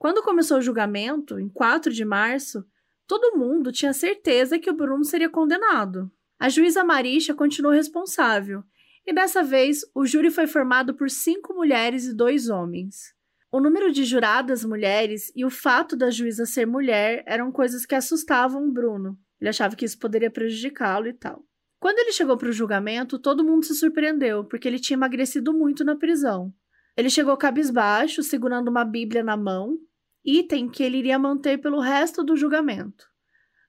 Quando começou o julgamento, em 4 de março, todo mundo tinha certeza que o Bruno seria condenado. A juíza Marisha continuou responsável, e dessa vez o júri foi formado por cinco mulheres e dois homens. O número de juradas mulheres e o fato da juíza ser mulher eram coisas que assustavam o Bruno. Ele achava que isso poderia prejudicá-lo e tal. Quando ele chegou para o julgamento, todo mundo se surpreendeu, porque ele tinha emagrecido muito na prisão. Ele chegou cabisbaixo, segurando uma Bíblia na mão, item que ele iria manter pelo resto do julgamento.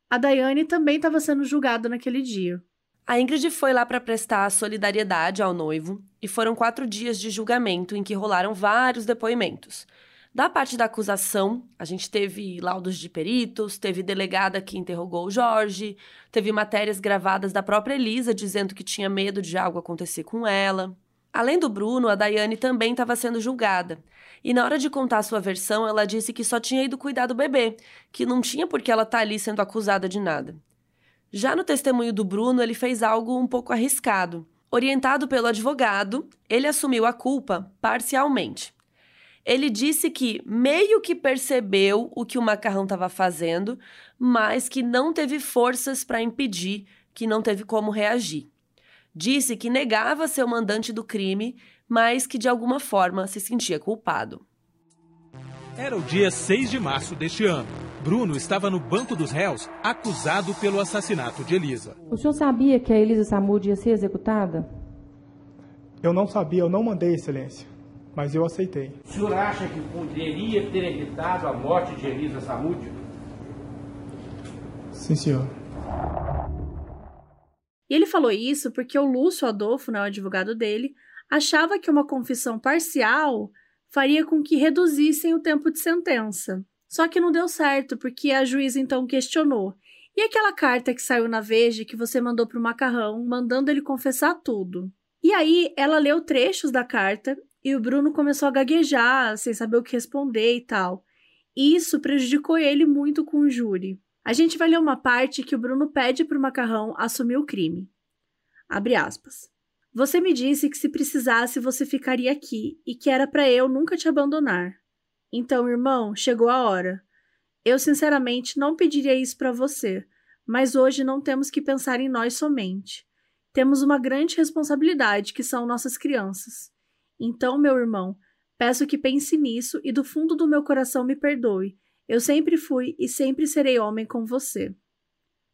A Daiane também estava sendo julgada naquele dia. A Ingrid foi lá para prestar solidariedade ao noivo e foram quatro dias de julgamento em que rolaram vários depoimentos. Da parte da acusação, a gente teve laudos de peritos, teve delegada que interrogou o Jorge, teve matérias gravadas da própria Elisa dizendo que tinha medo de algo acontecer com ela. Além do Bruno, a Daiane também estava sendo julgada. E na hora de contar sua versão, ela disse que só tinha ido cuidar do bebê, que não tinha por que ela estar tá ali sendo acusada de nada. Já no testemunho do Bruno, ele fez algo um pouco arriscado. Orientado pelo advogado, ele assumiu a culpa parcialmente. Ele disse que meio que percebeu o que o macarrão estava fazendo, mas que não teve forças para impedir, que não teve como reagir. Disse que negava ser o mandante do crime, mas que de alguma forma se sentia culpado. Era o dia 6 de março deste ano. Bruno estava no banco dos réus, acusado pelo assassinato de Elisa. O senhor sabia que a Elisa Samud ia ser executada? Eu não sabia, eu não mandei, excelência mas eu aceitei. O senhor acha que poderia ter evitado a morte de Elisa Samúdio? Sim, senhor. E ele falou isso porque o Lúcio Adolfo, né, o advogado dele, achava que uma confissão parcial faria com que reduzissem o tempo de sentença. Só que não deu certo, porque a juíza então questionou. E aquela carta que saiu na Veja que você mandou para o Macarrão, mandando ele confessar tudo? E aí ela leu trechos da carta e o Bruno começou a gaguejar, sem saber o que responder e tal. Isso prejudicou ele muito com o júri. A gente vai ler uma parte que o Bruno pede para o Macarrão assumir o crime. Abre aspas. Você me disse que se precisasse você ficaria aqui e que era para eu nunca te abandonar. Então, irmão, chegou a hora. Eu sinceramente não pediria isso para você, mas hoje não temos que pensar em nós somente. Temos uma grande responsabilidade, que são nossas crianças. Então, meu irmão, peço que pense nisso e do fundo do meu coração me perdoe. Eu sempre fui e sempre serei homem com você.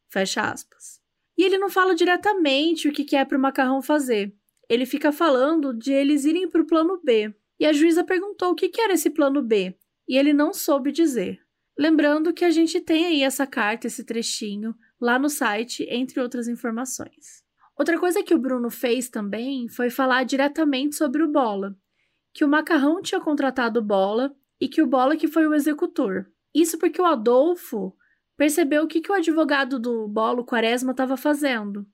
Fecha aspas. E ele não fala diretamente o que é para o macarrão fazer. Ele fica falando de eles irem para o plano B. E a juíza perguntou o que era esse plano B, e ele não soube dizer. Lembrando que a gente tem aí essa carta, esse trechinho, lá no site, entre outras informações. Outra coisa que o Bruno fez também foi falar diretamente sobre o Bola, que o Macarrão tinha contratado o Bola e que o Bola que foi o executor. Isso porque o Adolfo percebeu o que, que o advogado do Bola, o Quaresma, estava fazendo,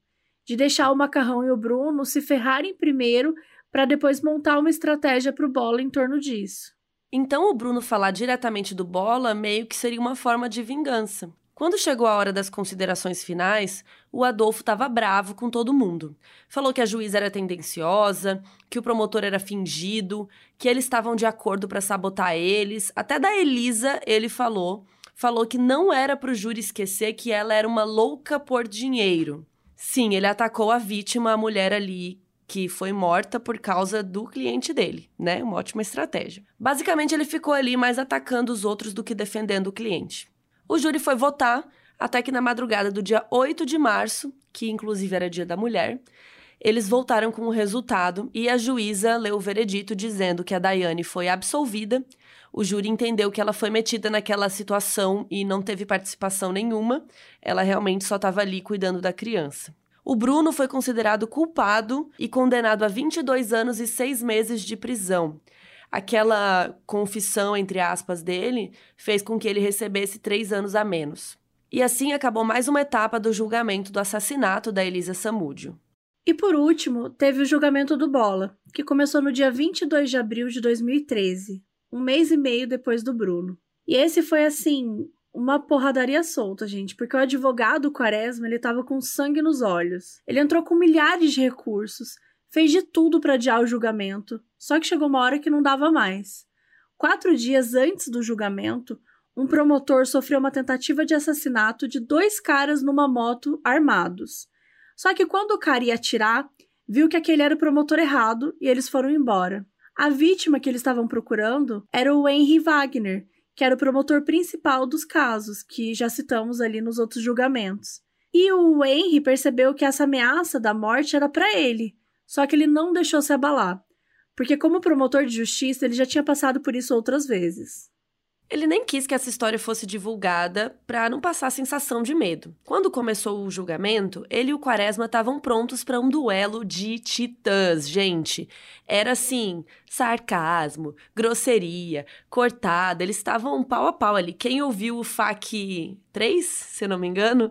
de deixar o Macarrão e o Bruno se ferrarem primeiro para depois montar uma estratégia para o Bola em torno disso. Então o Bruno falar diretamente do Bola meio que seria uma forma de vingança. Quando chegou a hora das considerações finais, o Adolfo estava bravo com todo mundo. Falou que a juíza era tendenciosa, que o promotor era fingido, que eles estavam de acordo para sabotar eles. Até da Elisa ele falou. Falou que não era para o júri esquecer que ela era uma louca por dinheiro. Sim, ele atacou a vítima, a mulher ali que foi morta por causa do cliente dele, né? Uma ótima estratégia. Basicamente, ele ficou ali mais atacando os outros do que defendendo o cliente. O júri foi votar até que na madrugada do dia 8 de março, que inclusive era dia da mulher, eles voltaram com o resultado e a juíza leu o veredito dizendo que a Daiane foi absolvida. O júri entendeu que ela foi metida naquela situação e não teve participação nenhuma. Ela realmente só estava ali cuidando da criança. O Bruno foi considerado culpado e condenado a 22 anos e 6 meses de prisão aquela confissão, entre aspas, dele fez com que ele recebesse três anos a menos. E assim acabou mais uma etapa do julgamento do assassinato da Elisa Samúdio. E por último, teve o julgamento do Bola, que começou no dia 22 de abril de 2013, um mês e meio depois do Bruno. E esse foi assim, uma porradaria solta, gente, porque o advogado Quaresma, ele tava com sangue nos olhos. Ele entrou com milhares de recursos, fez de tudo para adiar o julgamento, só que chegou uma hora que não dava mais. Quatro dias antes do julgamento, um promotor sofreu uma tentativa de assassinato de dois caras numa moto armados. Só que quando o cara ia atirar, viu que aquele era o promotor errado e eles foram embora. A vítima que eles estavam procurando era o Henry Wagner, que era o promotor principal dos casos, que já citamos ali nos outros julgamentos. E o Henry percebeu que essa ameaça da morte era para ele, só que ele não deixou se abalar porque como promotor de justiça ele já tinha passado por isso outras vezes. Ele nem quis que essa história fosse divulgada para não passar a sensação de medo. Quando começou o julgamento, ele e o Quaresma estavam prontos para um duelo de titãs, gente. Era assim, sarcasmo, grosseria, cortada, eles estavam pau a pau ali. Quem ouviu o FAC 3, se não me engano,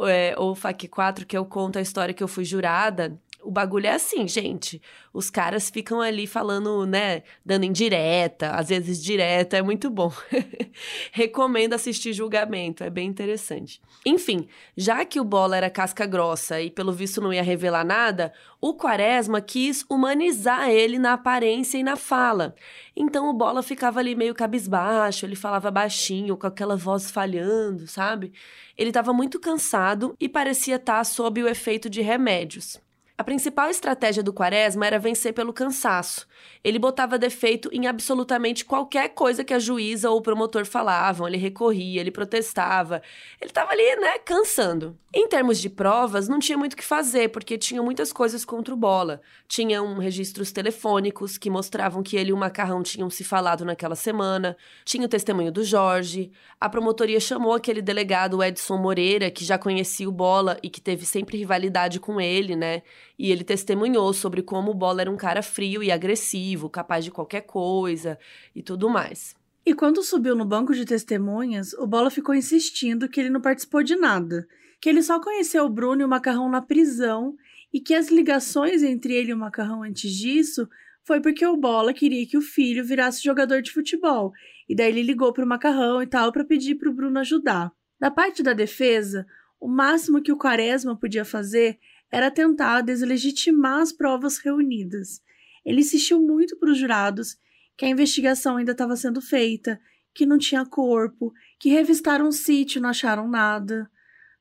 é, ou o FAC 4, que eu conto a história que eu fui jurada, o bagulho é assim, gente. Os caras ficam ali falando, né, dando indireta, às vezes direta, é muito bom. [laughs] Recomendo assistir julgamento, é bem interessante. Enfim, já que o Bola era casca grossa e pelo visto não ia revelar nada, o Quaresma quis humanizar ele na aparência e na fala. Então o Bola ficava ali meio cabisbaixo, ele falava baixinho, com aquela voz falhando, sabe? Ele estava muito cansado e parecia estar sob o efeito de remédios. A principal estratégia do Quaresma era vencer pelo cansaço. Ele botava defeito em absolutamente qualquer coisa que a juíza ou o promotor falavam, ele recorria, ele protestava. Ele estava ali, né, cansando. Em termos de provas, não tinha muito o que fazer, porque tinha muitas coisas contra o Bola. Tinham registros telefônicos que mostravam que ele e o Macarrão tinham se falado naquela semana, tinha o testemunho do Jorge. A promotoria chamou aquele delegado Edson Moreira, que já conhecia o Bola e que teve sempre rivalidade com ele, né? E ele testemunhou sobre como o Bola era um cara frio e agressivo, capaz de qualquer coisa e tudo mais. E quando subiu no banco de testemunhas, o Bola ficou insistindo que ele não participou de nada, que ele só conheceu o Bruno e o Macarrão na prisão e que as ligações entre ele e o Macarrão antes disso foi porque o Bola queria que o filho virasse jogador de futebol, e daí ele ligou para o Macarrão e tal para pedir para o Bruno ajudar. Da parte da defesa, o máximo que o Quaresma podia fazer era tentar deslegitimar as provas reunidas. Ele insistiu muito para os jurados que a investigação ainda estava sendo feita, que não tinha corpo, que revistaram o sítio e não acharam nada.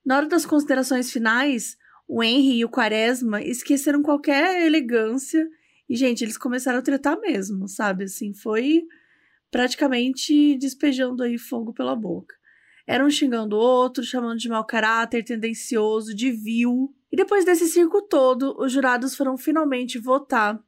Na hora das considerações finais, o Henry e o Quaresma esqueceram qualquer elegância e, gente, eles começaram a tretar mesmo, sabe? Assim, foi praticamente despejando aí fogo pela boca. Eram xingando o outro, chamando de mau caráter, tendencioso, de vil. E depois desse circo todo, os jurados foram finalmente votar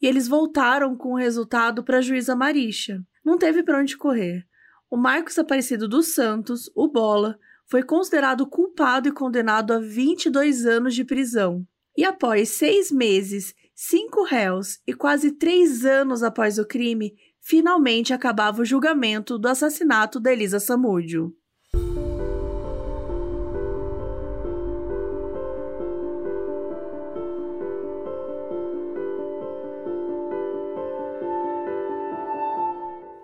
e eles voltaram com o resultado para a juíza Marisha. Não teve para onde correr. O Marcos Aparecido dos Santos, o Bola, foi considerado culpado e condenado a 22 anos de prisão. E após seis meses, cinco réus e quase três anos após o crime, finalmente acabava o julgamento do assassinato da Elisa Samúdio.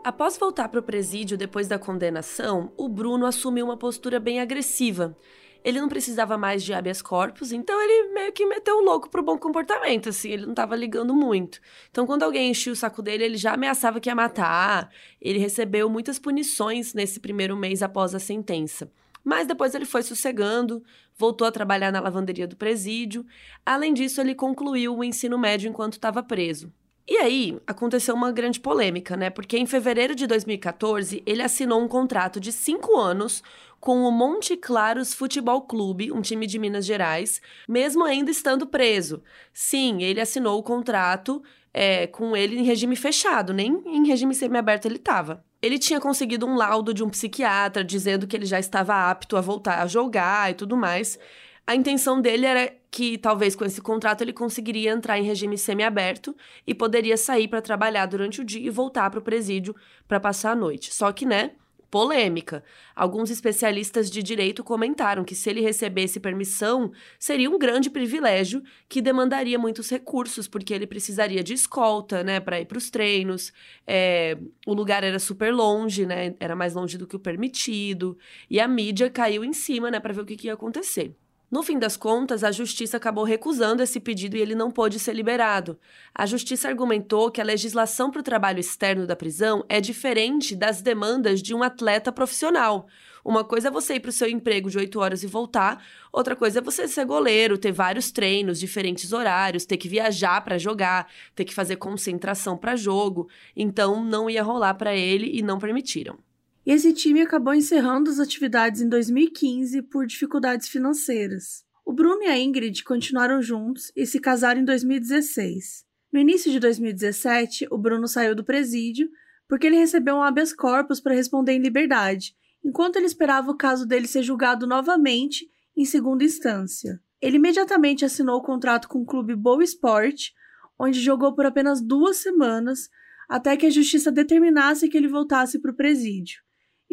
Após voltar para o presídio depois da condenação, o Bruno assumiu uma postura bem agressiva. Ele não precisava mais de habeas corpus, então ele meio que meteu o louco pro bom comportamento, assim, ele não estava ligando muito. Então, quando alguém enchia o saco dele, ele já ameaçava que ia matar. Ele recebeu muitas punições nesse primeiro mês após a sentença. Mas depois ele foi sossegando, voltou a trabalhar na lavanderia do presídio. Além disso, ele concluiu o ensino médio enquanto estava preso. E aí, aconteceu uma grande polêmica, né? Porque em fevereiro de 2014, ele assinou um contrato de cinco anos com o Monte Claros Futebol Clube, um time de Minas Gerais, mesmo ainda estando preso. Sim, ele assinou o contrato é, com ele em regime fechado, nem em regime semiaberto ele estava. Ele tinha conseguido um laudo de um psiquiatra dizendo que ele já estava apto a voltar a jogar e tudo mais. A intenção dele era que talvez com esse contrato ele conseguiria entrar em regime semiaberto e poderia sair para trabalhar durante o dia e voltar para o presídio para passar a noite. Só que, né, polêmica. Alguns especialistas de direito comentaram que se ele recebesse permissão, seria um grande privilégio que demandaria muitos recursos, porque ele precisaria de escolta, né, para ir para os treinos. É, o lugar era super longe, né, era mais longe do que o permitido, e a mídia caiu em cima, né, para ver o que, que ia acontecer. No fim das contas, a justiça acabou recusando esse pedido e ele não pôde ser liberado. A justiça argumentou que a legislação para o trabalho externo da prisão é diferente das demandas de um atleta profissional. Uma coisa é você ir para o seu emprego de 8 horas e voltar, outra coisa é você ser goleiro, ter vários treinos, diferentes horários, ter que viajar para jogar, ter que fazer concentração para jogo. Então não ia rolar para ele e não permitiram. E esse time acabou encerrando as atividades em 2015 por dificuldades financeiras. O Bruno e a Ingrid continuaram juntos e se casaram em 2016. No início de 2017, o Bruno saiu do presídio porque ele recebeu um habeas corpus para responder em liberdade, enquanto ele esperava o caso dele ser julgado novamente em segunda instância. Ele imediatamente assinou o contrato com o clube Boa Esporte, onde jogou por apenas duas semanas, até que a justiça determinasse que ele voltasse para o presídio.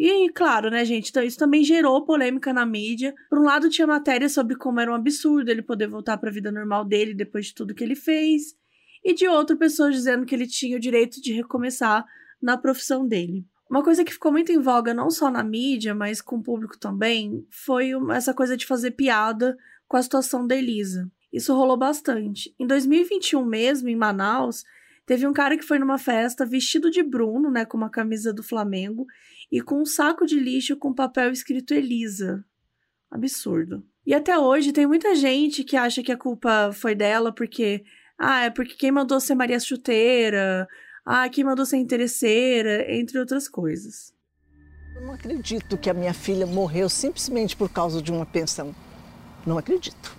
E, claro, né, gente, então isso também gerou polêmica na mídia. Por um lado, tinha matéria sobre como era um absurdo ele poder voltar para a vida normal dele depois de tudo que ele fez, e de outro, pessoas dizendo que ele tinha o direito de recomeçar na profissão dele. Uma coisa que ficou muito em voga, não só na mídia, mas com o público também, foi essa coisa de fazer piada com a situação da Elisa. Isso rolou bastante. Em 2021 mesmo, em Manaus, teve um cara que foi numa festa vestido de Bruno, né, com uma camisa do Flamengo, e com um saco de lixo com papel escrito Elisa. Absurdo. E até hoje tem muita gente que acha que a culpa foi dela porque. Ah, é porque quem mandou ser Maria Chuteira. Ah, quem mandou ser interesseira, entre outras coisas. Eu não acredito que a minha filha morreu simplesmente por causa de uma pensão. Não acredito.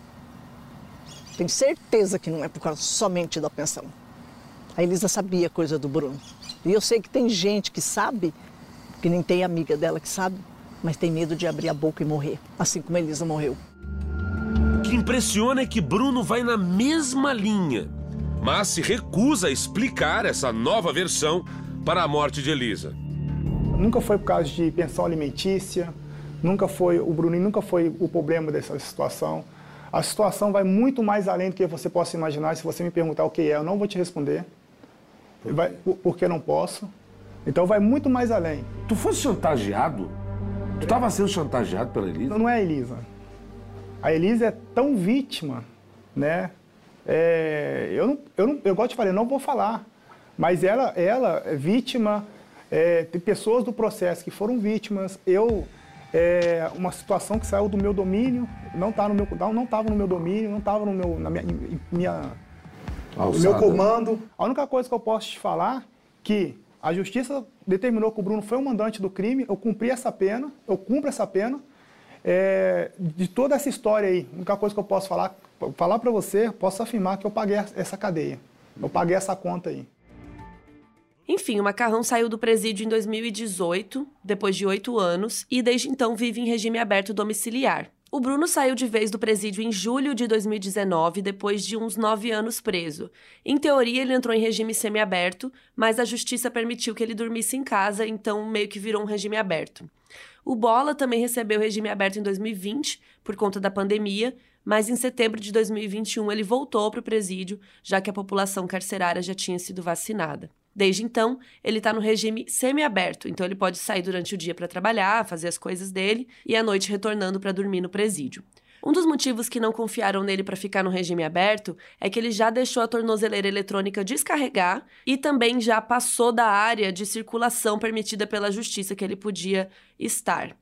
Tenho certeza que não é por causa somente da pensão. A Elisa sabia coisa do Bruno. E eu sei que tem gente que sabe que nem tem amiga dela que sabe, mas tem medo de abrir a boca e morrer, assim como Elisa morreu. O que impressiona é que Bruno vai na mesma linha, mas se recusa a explicar essa nova versão para a morte de Elisa. Nunca foi por causa de pensão alimentícia, nunca foi, o Bruninho nunca foi o problema dessa situação. A situação vai muito mais além do que você possa imaginar. Se você me perguntar o que é, eu não vou te responder. Vai, porque não posso. Então vai muito mais além. Tu fosse chantageado? Tu estava sendo chantageado pela Elisa? Não é a Elisa. A Elisa é tão vítima, né? É, eu, não, eu, não, eu gosto de falar, eu não vou falar. Mas ela, ela é vítima, é, tem pessoas do processo que foram vítimas. Eu, é, uma situação que saiu do meu domínio, não estava no meu, não estava no meu domínio, não estava no meu, na minha, minha no meu comando. A única coisa que eu posso te falar que a justiça determinou que o Bruno foi o mandante do crime, eu cumpri essa pena, eu cumpro essa pena. É, de toda essa história aí, a única coisa que eu posso falar, falar para você, posso afirmar que eu paguei essa cadeia. Eu paguei essa conta aí. Enfim, o Macarrão saiu do presídio em 2018, depois de oito anos, e desde então vive em regime aberto domiciliar. O Bruno saiu de vez do presídio em julho de 2019, depois de uns nove anos preso. Em teoria, ele entrou em regime semiaberto, mas a justiça permitiu que ele dormisse em casa, então meio que virou um regime aberto. O Bola também recebeu regime aberto em 2020, por conta da pandemia, mas em setembro de 2021 ele voltou para o presídio, já que a população carcerária já tinha sido vacinada. Desde então, ele está no regime semiaberto, então ele pode sair durante o dia para trabalhar, fazer as coisas dele e à noite retornando para dormir no presídio. Um dos motivos que não confiaram nele para ficar no regime aberto é que ele já deixou a tornozeleira eletrônica descarregar e também já passou da área de circulação permitida pela justiça que ele podia estar.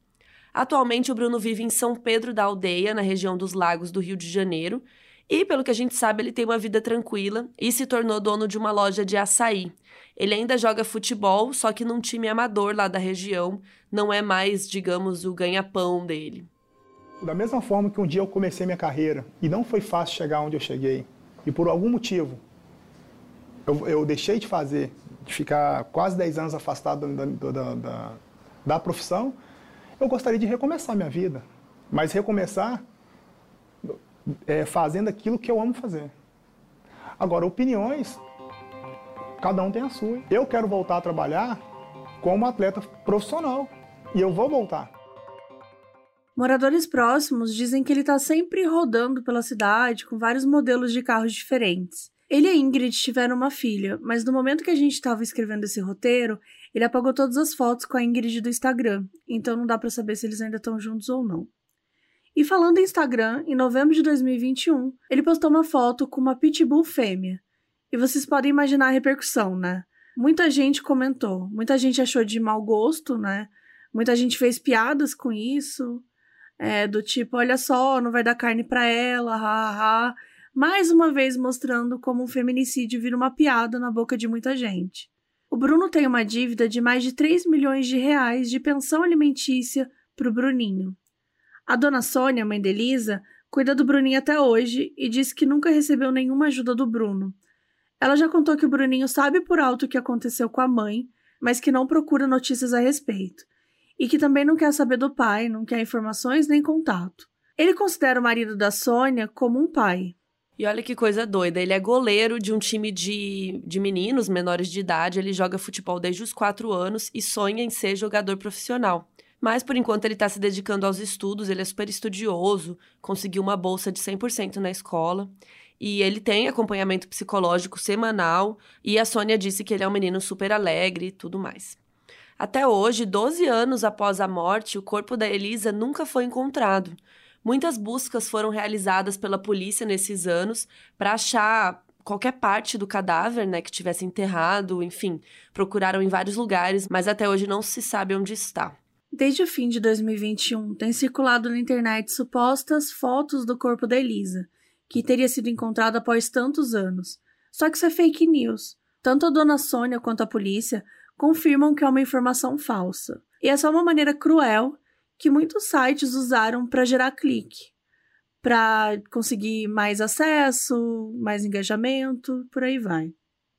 Atualmente, o Bruno vive em São Pedro da Aldeia, na região dos Lagos do Rio de Janeiro, e, pelo que a gente sabe, ele tem uma vida tranquila e se tornou dono de uma loja de açaí. Ele ainda joga futebol, só que num time amador lá da região, não é mais, digamos, o ganha-pão dele. Da mesma forma que um dia eu comecei minha carreira e não foi fácil chegar onde eu cheguei, e por algum motivo eu, eu deixei de fazer, de ficar quase 10 anos afastado da, da, da, da profissão, eu gostaria de recomeçar minha vida. Mas recomeçar é, fazendo aquilo que eu amo fazer. Agora, opiniões, cada um tem a sua. Eu quero voltar a trabalhar como atleta profissional e eu vou voltar. Moradores próximos dizem que ele está sempre rodando pela cidade com vários modelos de carros diferentes. Ele e a Ingrid tiveram uma filha, mas no momento que a gente estava escrevendo esse roteiro, ele apagou todas as fotos com a Ingrid do Instagram, então não dá para saber se eles ainda estão juntos ou não. E falando em Instagram, em novembro de 2021, ele postou uma foto com uma pitbull fêmea. E vocês podem imaginar a repercussão, né? Muita gente comentou, muita gente achou de mau gosto, né? Muita gente fez piadas com isso, é, do tipo, olha só, não vai dar carne para ela, haha. Mais uma vez mostrando como um feminicídio vira uma piada na boca de muita gente. O Bruno tem uma dívida de mais de 3 milhões de reais de pensão alimentícia para o Bruninho. A dona Sônia, mãe de Elisa, cuida do Bruninho até hoje e disse que nunca recebeu nenhuma ajuda do Bruno. Ela já contou que o Bruninho sabe por alto o que aconteceu com a mãe, mas que não procura notícias a respeito, e que também não quer saber do pai, não quer informações nem contato. Ele considera o marido da Sônia como um pai. E olha que coisa doida, ele é goleiro de um time de, de meninos menores de idade, ele joga futebol desde os quatro anos e sonha em ser jogador profissional. Mas por enquanto ele está se dedicando aos estudos, ele é super estudioso, conseguiu uma bolsa de 100% na escola. E ele tem acompanhamento psicológico semanal. E a Sônia disse que ele é um menino super alegre e tudo mais. Até hoje, 12 anos após a morte, o corpo da Elisa nunca foi encontrado. Muitas buscas foram realizadas pela polícia nesses anos para achar qualquer parte do cadáver, né, que tivesse enterrado, enfim, procuraram em vários lugares, mas até hoje não se sabe onde está. Desde o fim de 2021, tem circulado na internet supostas fotos do corpo da Elisa, que teria sido encontrado após tantos anos. Só que isso é fake news. Tanto a dona Sônia quanto a polícia confirmam que é uma informação falsa. E é só uma maneira cruel que muitos sites usaram para gerar clique, para conseguir mais acesso, mais engajamento, por aí vai.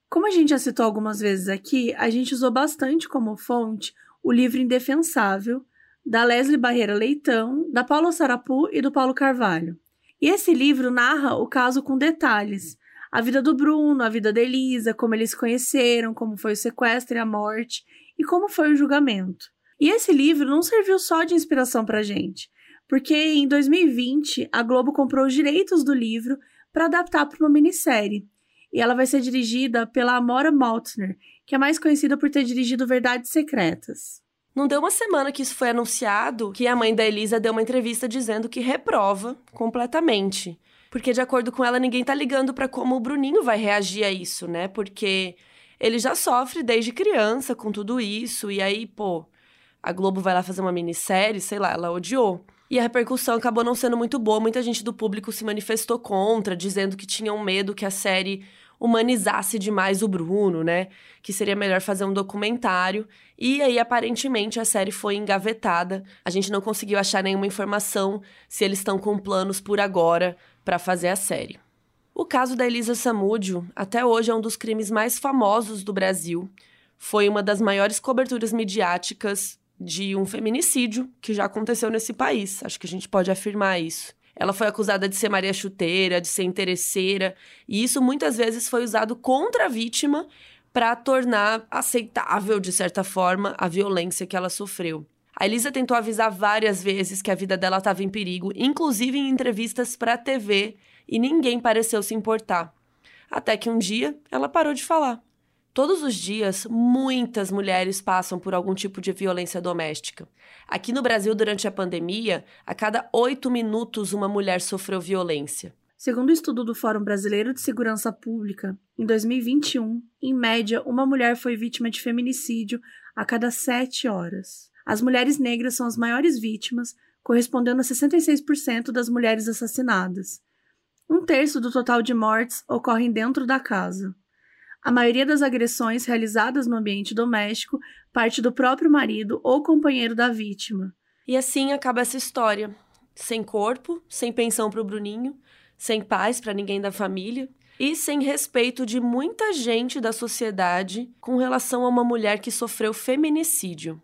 Como a gente já citou algumas vezes aqui, a gente usou bastante como fonte o livro Indefensável, da Leslie Barreira Leitão, da Paula Sarapu e do Paulo Carvalho. E esse livro narra o caso com detalhes. A vida do Bruno, a vida da Elisa, como eles se conheceram, como foi o sequestro e a morte e como foi o julgamento. E esse livro não serviu só de inspiração para gente, porque em 2020 a Globo comprou os direitos do livro para adaptar para uma minissérie. E ela vai ser dirigida pela Amora Maltner, que é mais conhecida por ter dirigido Verdades Secretas. Não deu uma semana que isso foi anunciado que a mãe da Elisa deu uma entrevista dizendo que reprova completamente. Porque, de acordo com ela, ninguém tá ligando para como o Bruninho vai reagir a isso, né? Porque ele já sofre desde criança com tudo isso. E aí, pô, a Globo vai lá fazer uma minissérie, sei lá, ela odiou. E a repercussão acabou não sendo muito boa. Muita gente do público se manifestou contra, dizendo que tinham medo que a série humanizasse demais o Bruno, né? Que seria melhor fazer um documentário. E aí, aparentemente, a série foi engavetada. A gente não conseguiu achar nenhuma informação se eles estão com planos por agora para fazer a série. O caso da Elisa Samúdio, até hoje, é um dos crimes mais famosos do Brasil. Foi uma das maiores coberturas midiáticas de um feminicídio que já aconteceu nesse país. Acho que a gente pode afirmar isso. Ela foi acusada de ser Maria Chuteira, de ser interesseira, e isso muitas vezes foi usado contra a vítima para tornar aceitável, de certa forma, a violência que ela sofreu. A Elisa tentou avisar várias vezes que a vida dela estava em perigo, inclusive em entrevistas para a TV, e ninguém pareceu se importar. Até que um dia ela parou de falar. Todos os dias, muitas mulheres passam por algum tipo de violência doméstica. Aqui no Brasil, durante a pandemia, a cada oito minutos uma mulher sofreu violência. Segundo o estudo do Fórum Brasileiro de Segurança Pública, em 2021, em média, uma mulher foi vítima de feminicídio a cada sete horas. As mulheres negras são as maiores vítimas, correspondendo a 66% das mulheres assassinadas. Um terço do total de mortes ocorrem dentro da casa. A maioria das agressões realizadas no ambiente doméstico parte do próprio marido ou companheiro da vítima. E assim acaba essa história. Sem corpo, sem pensão para o Bruninho, sem paz para ninguém da família e sem respeito de muita gente da sociedade com relação a uma mulher que sofreu feminicídio.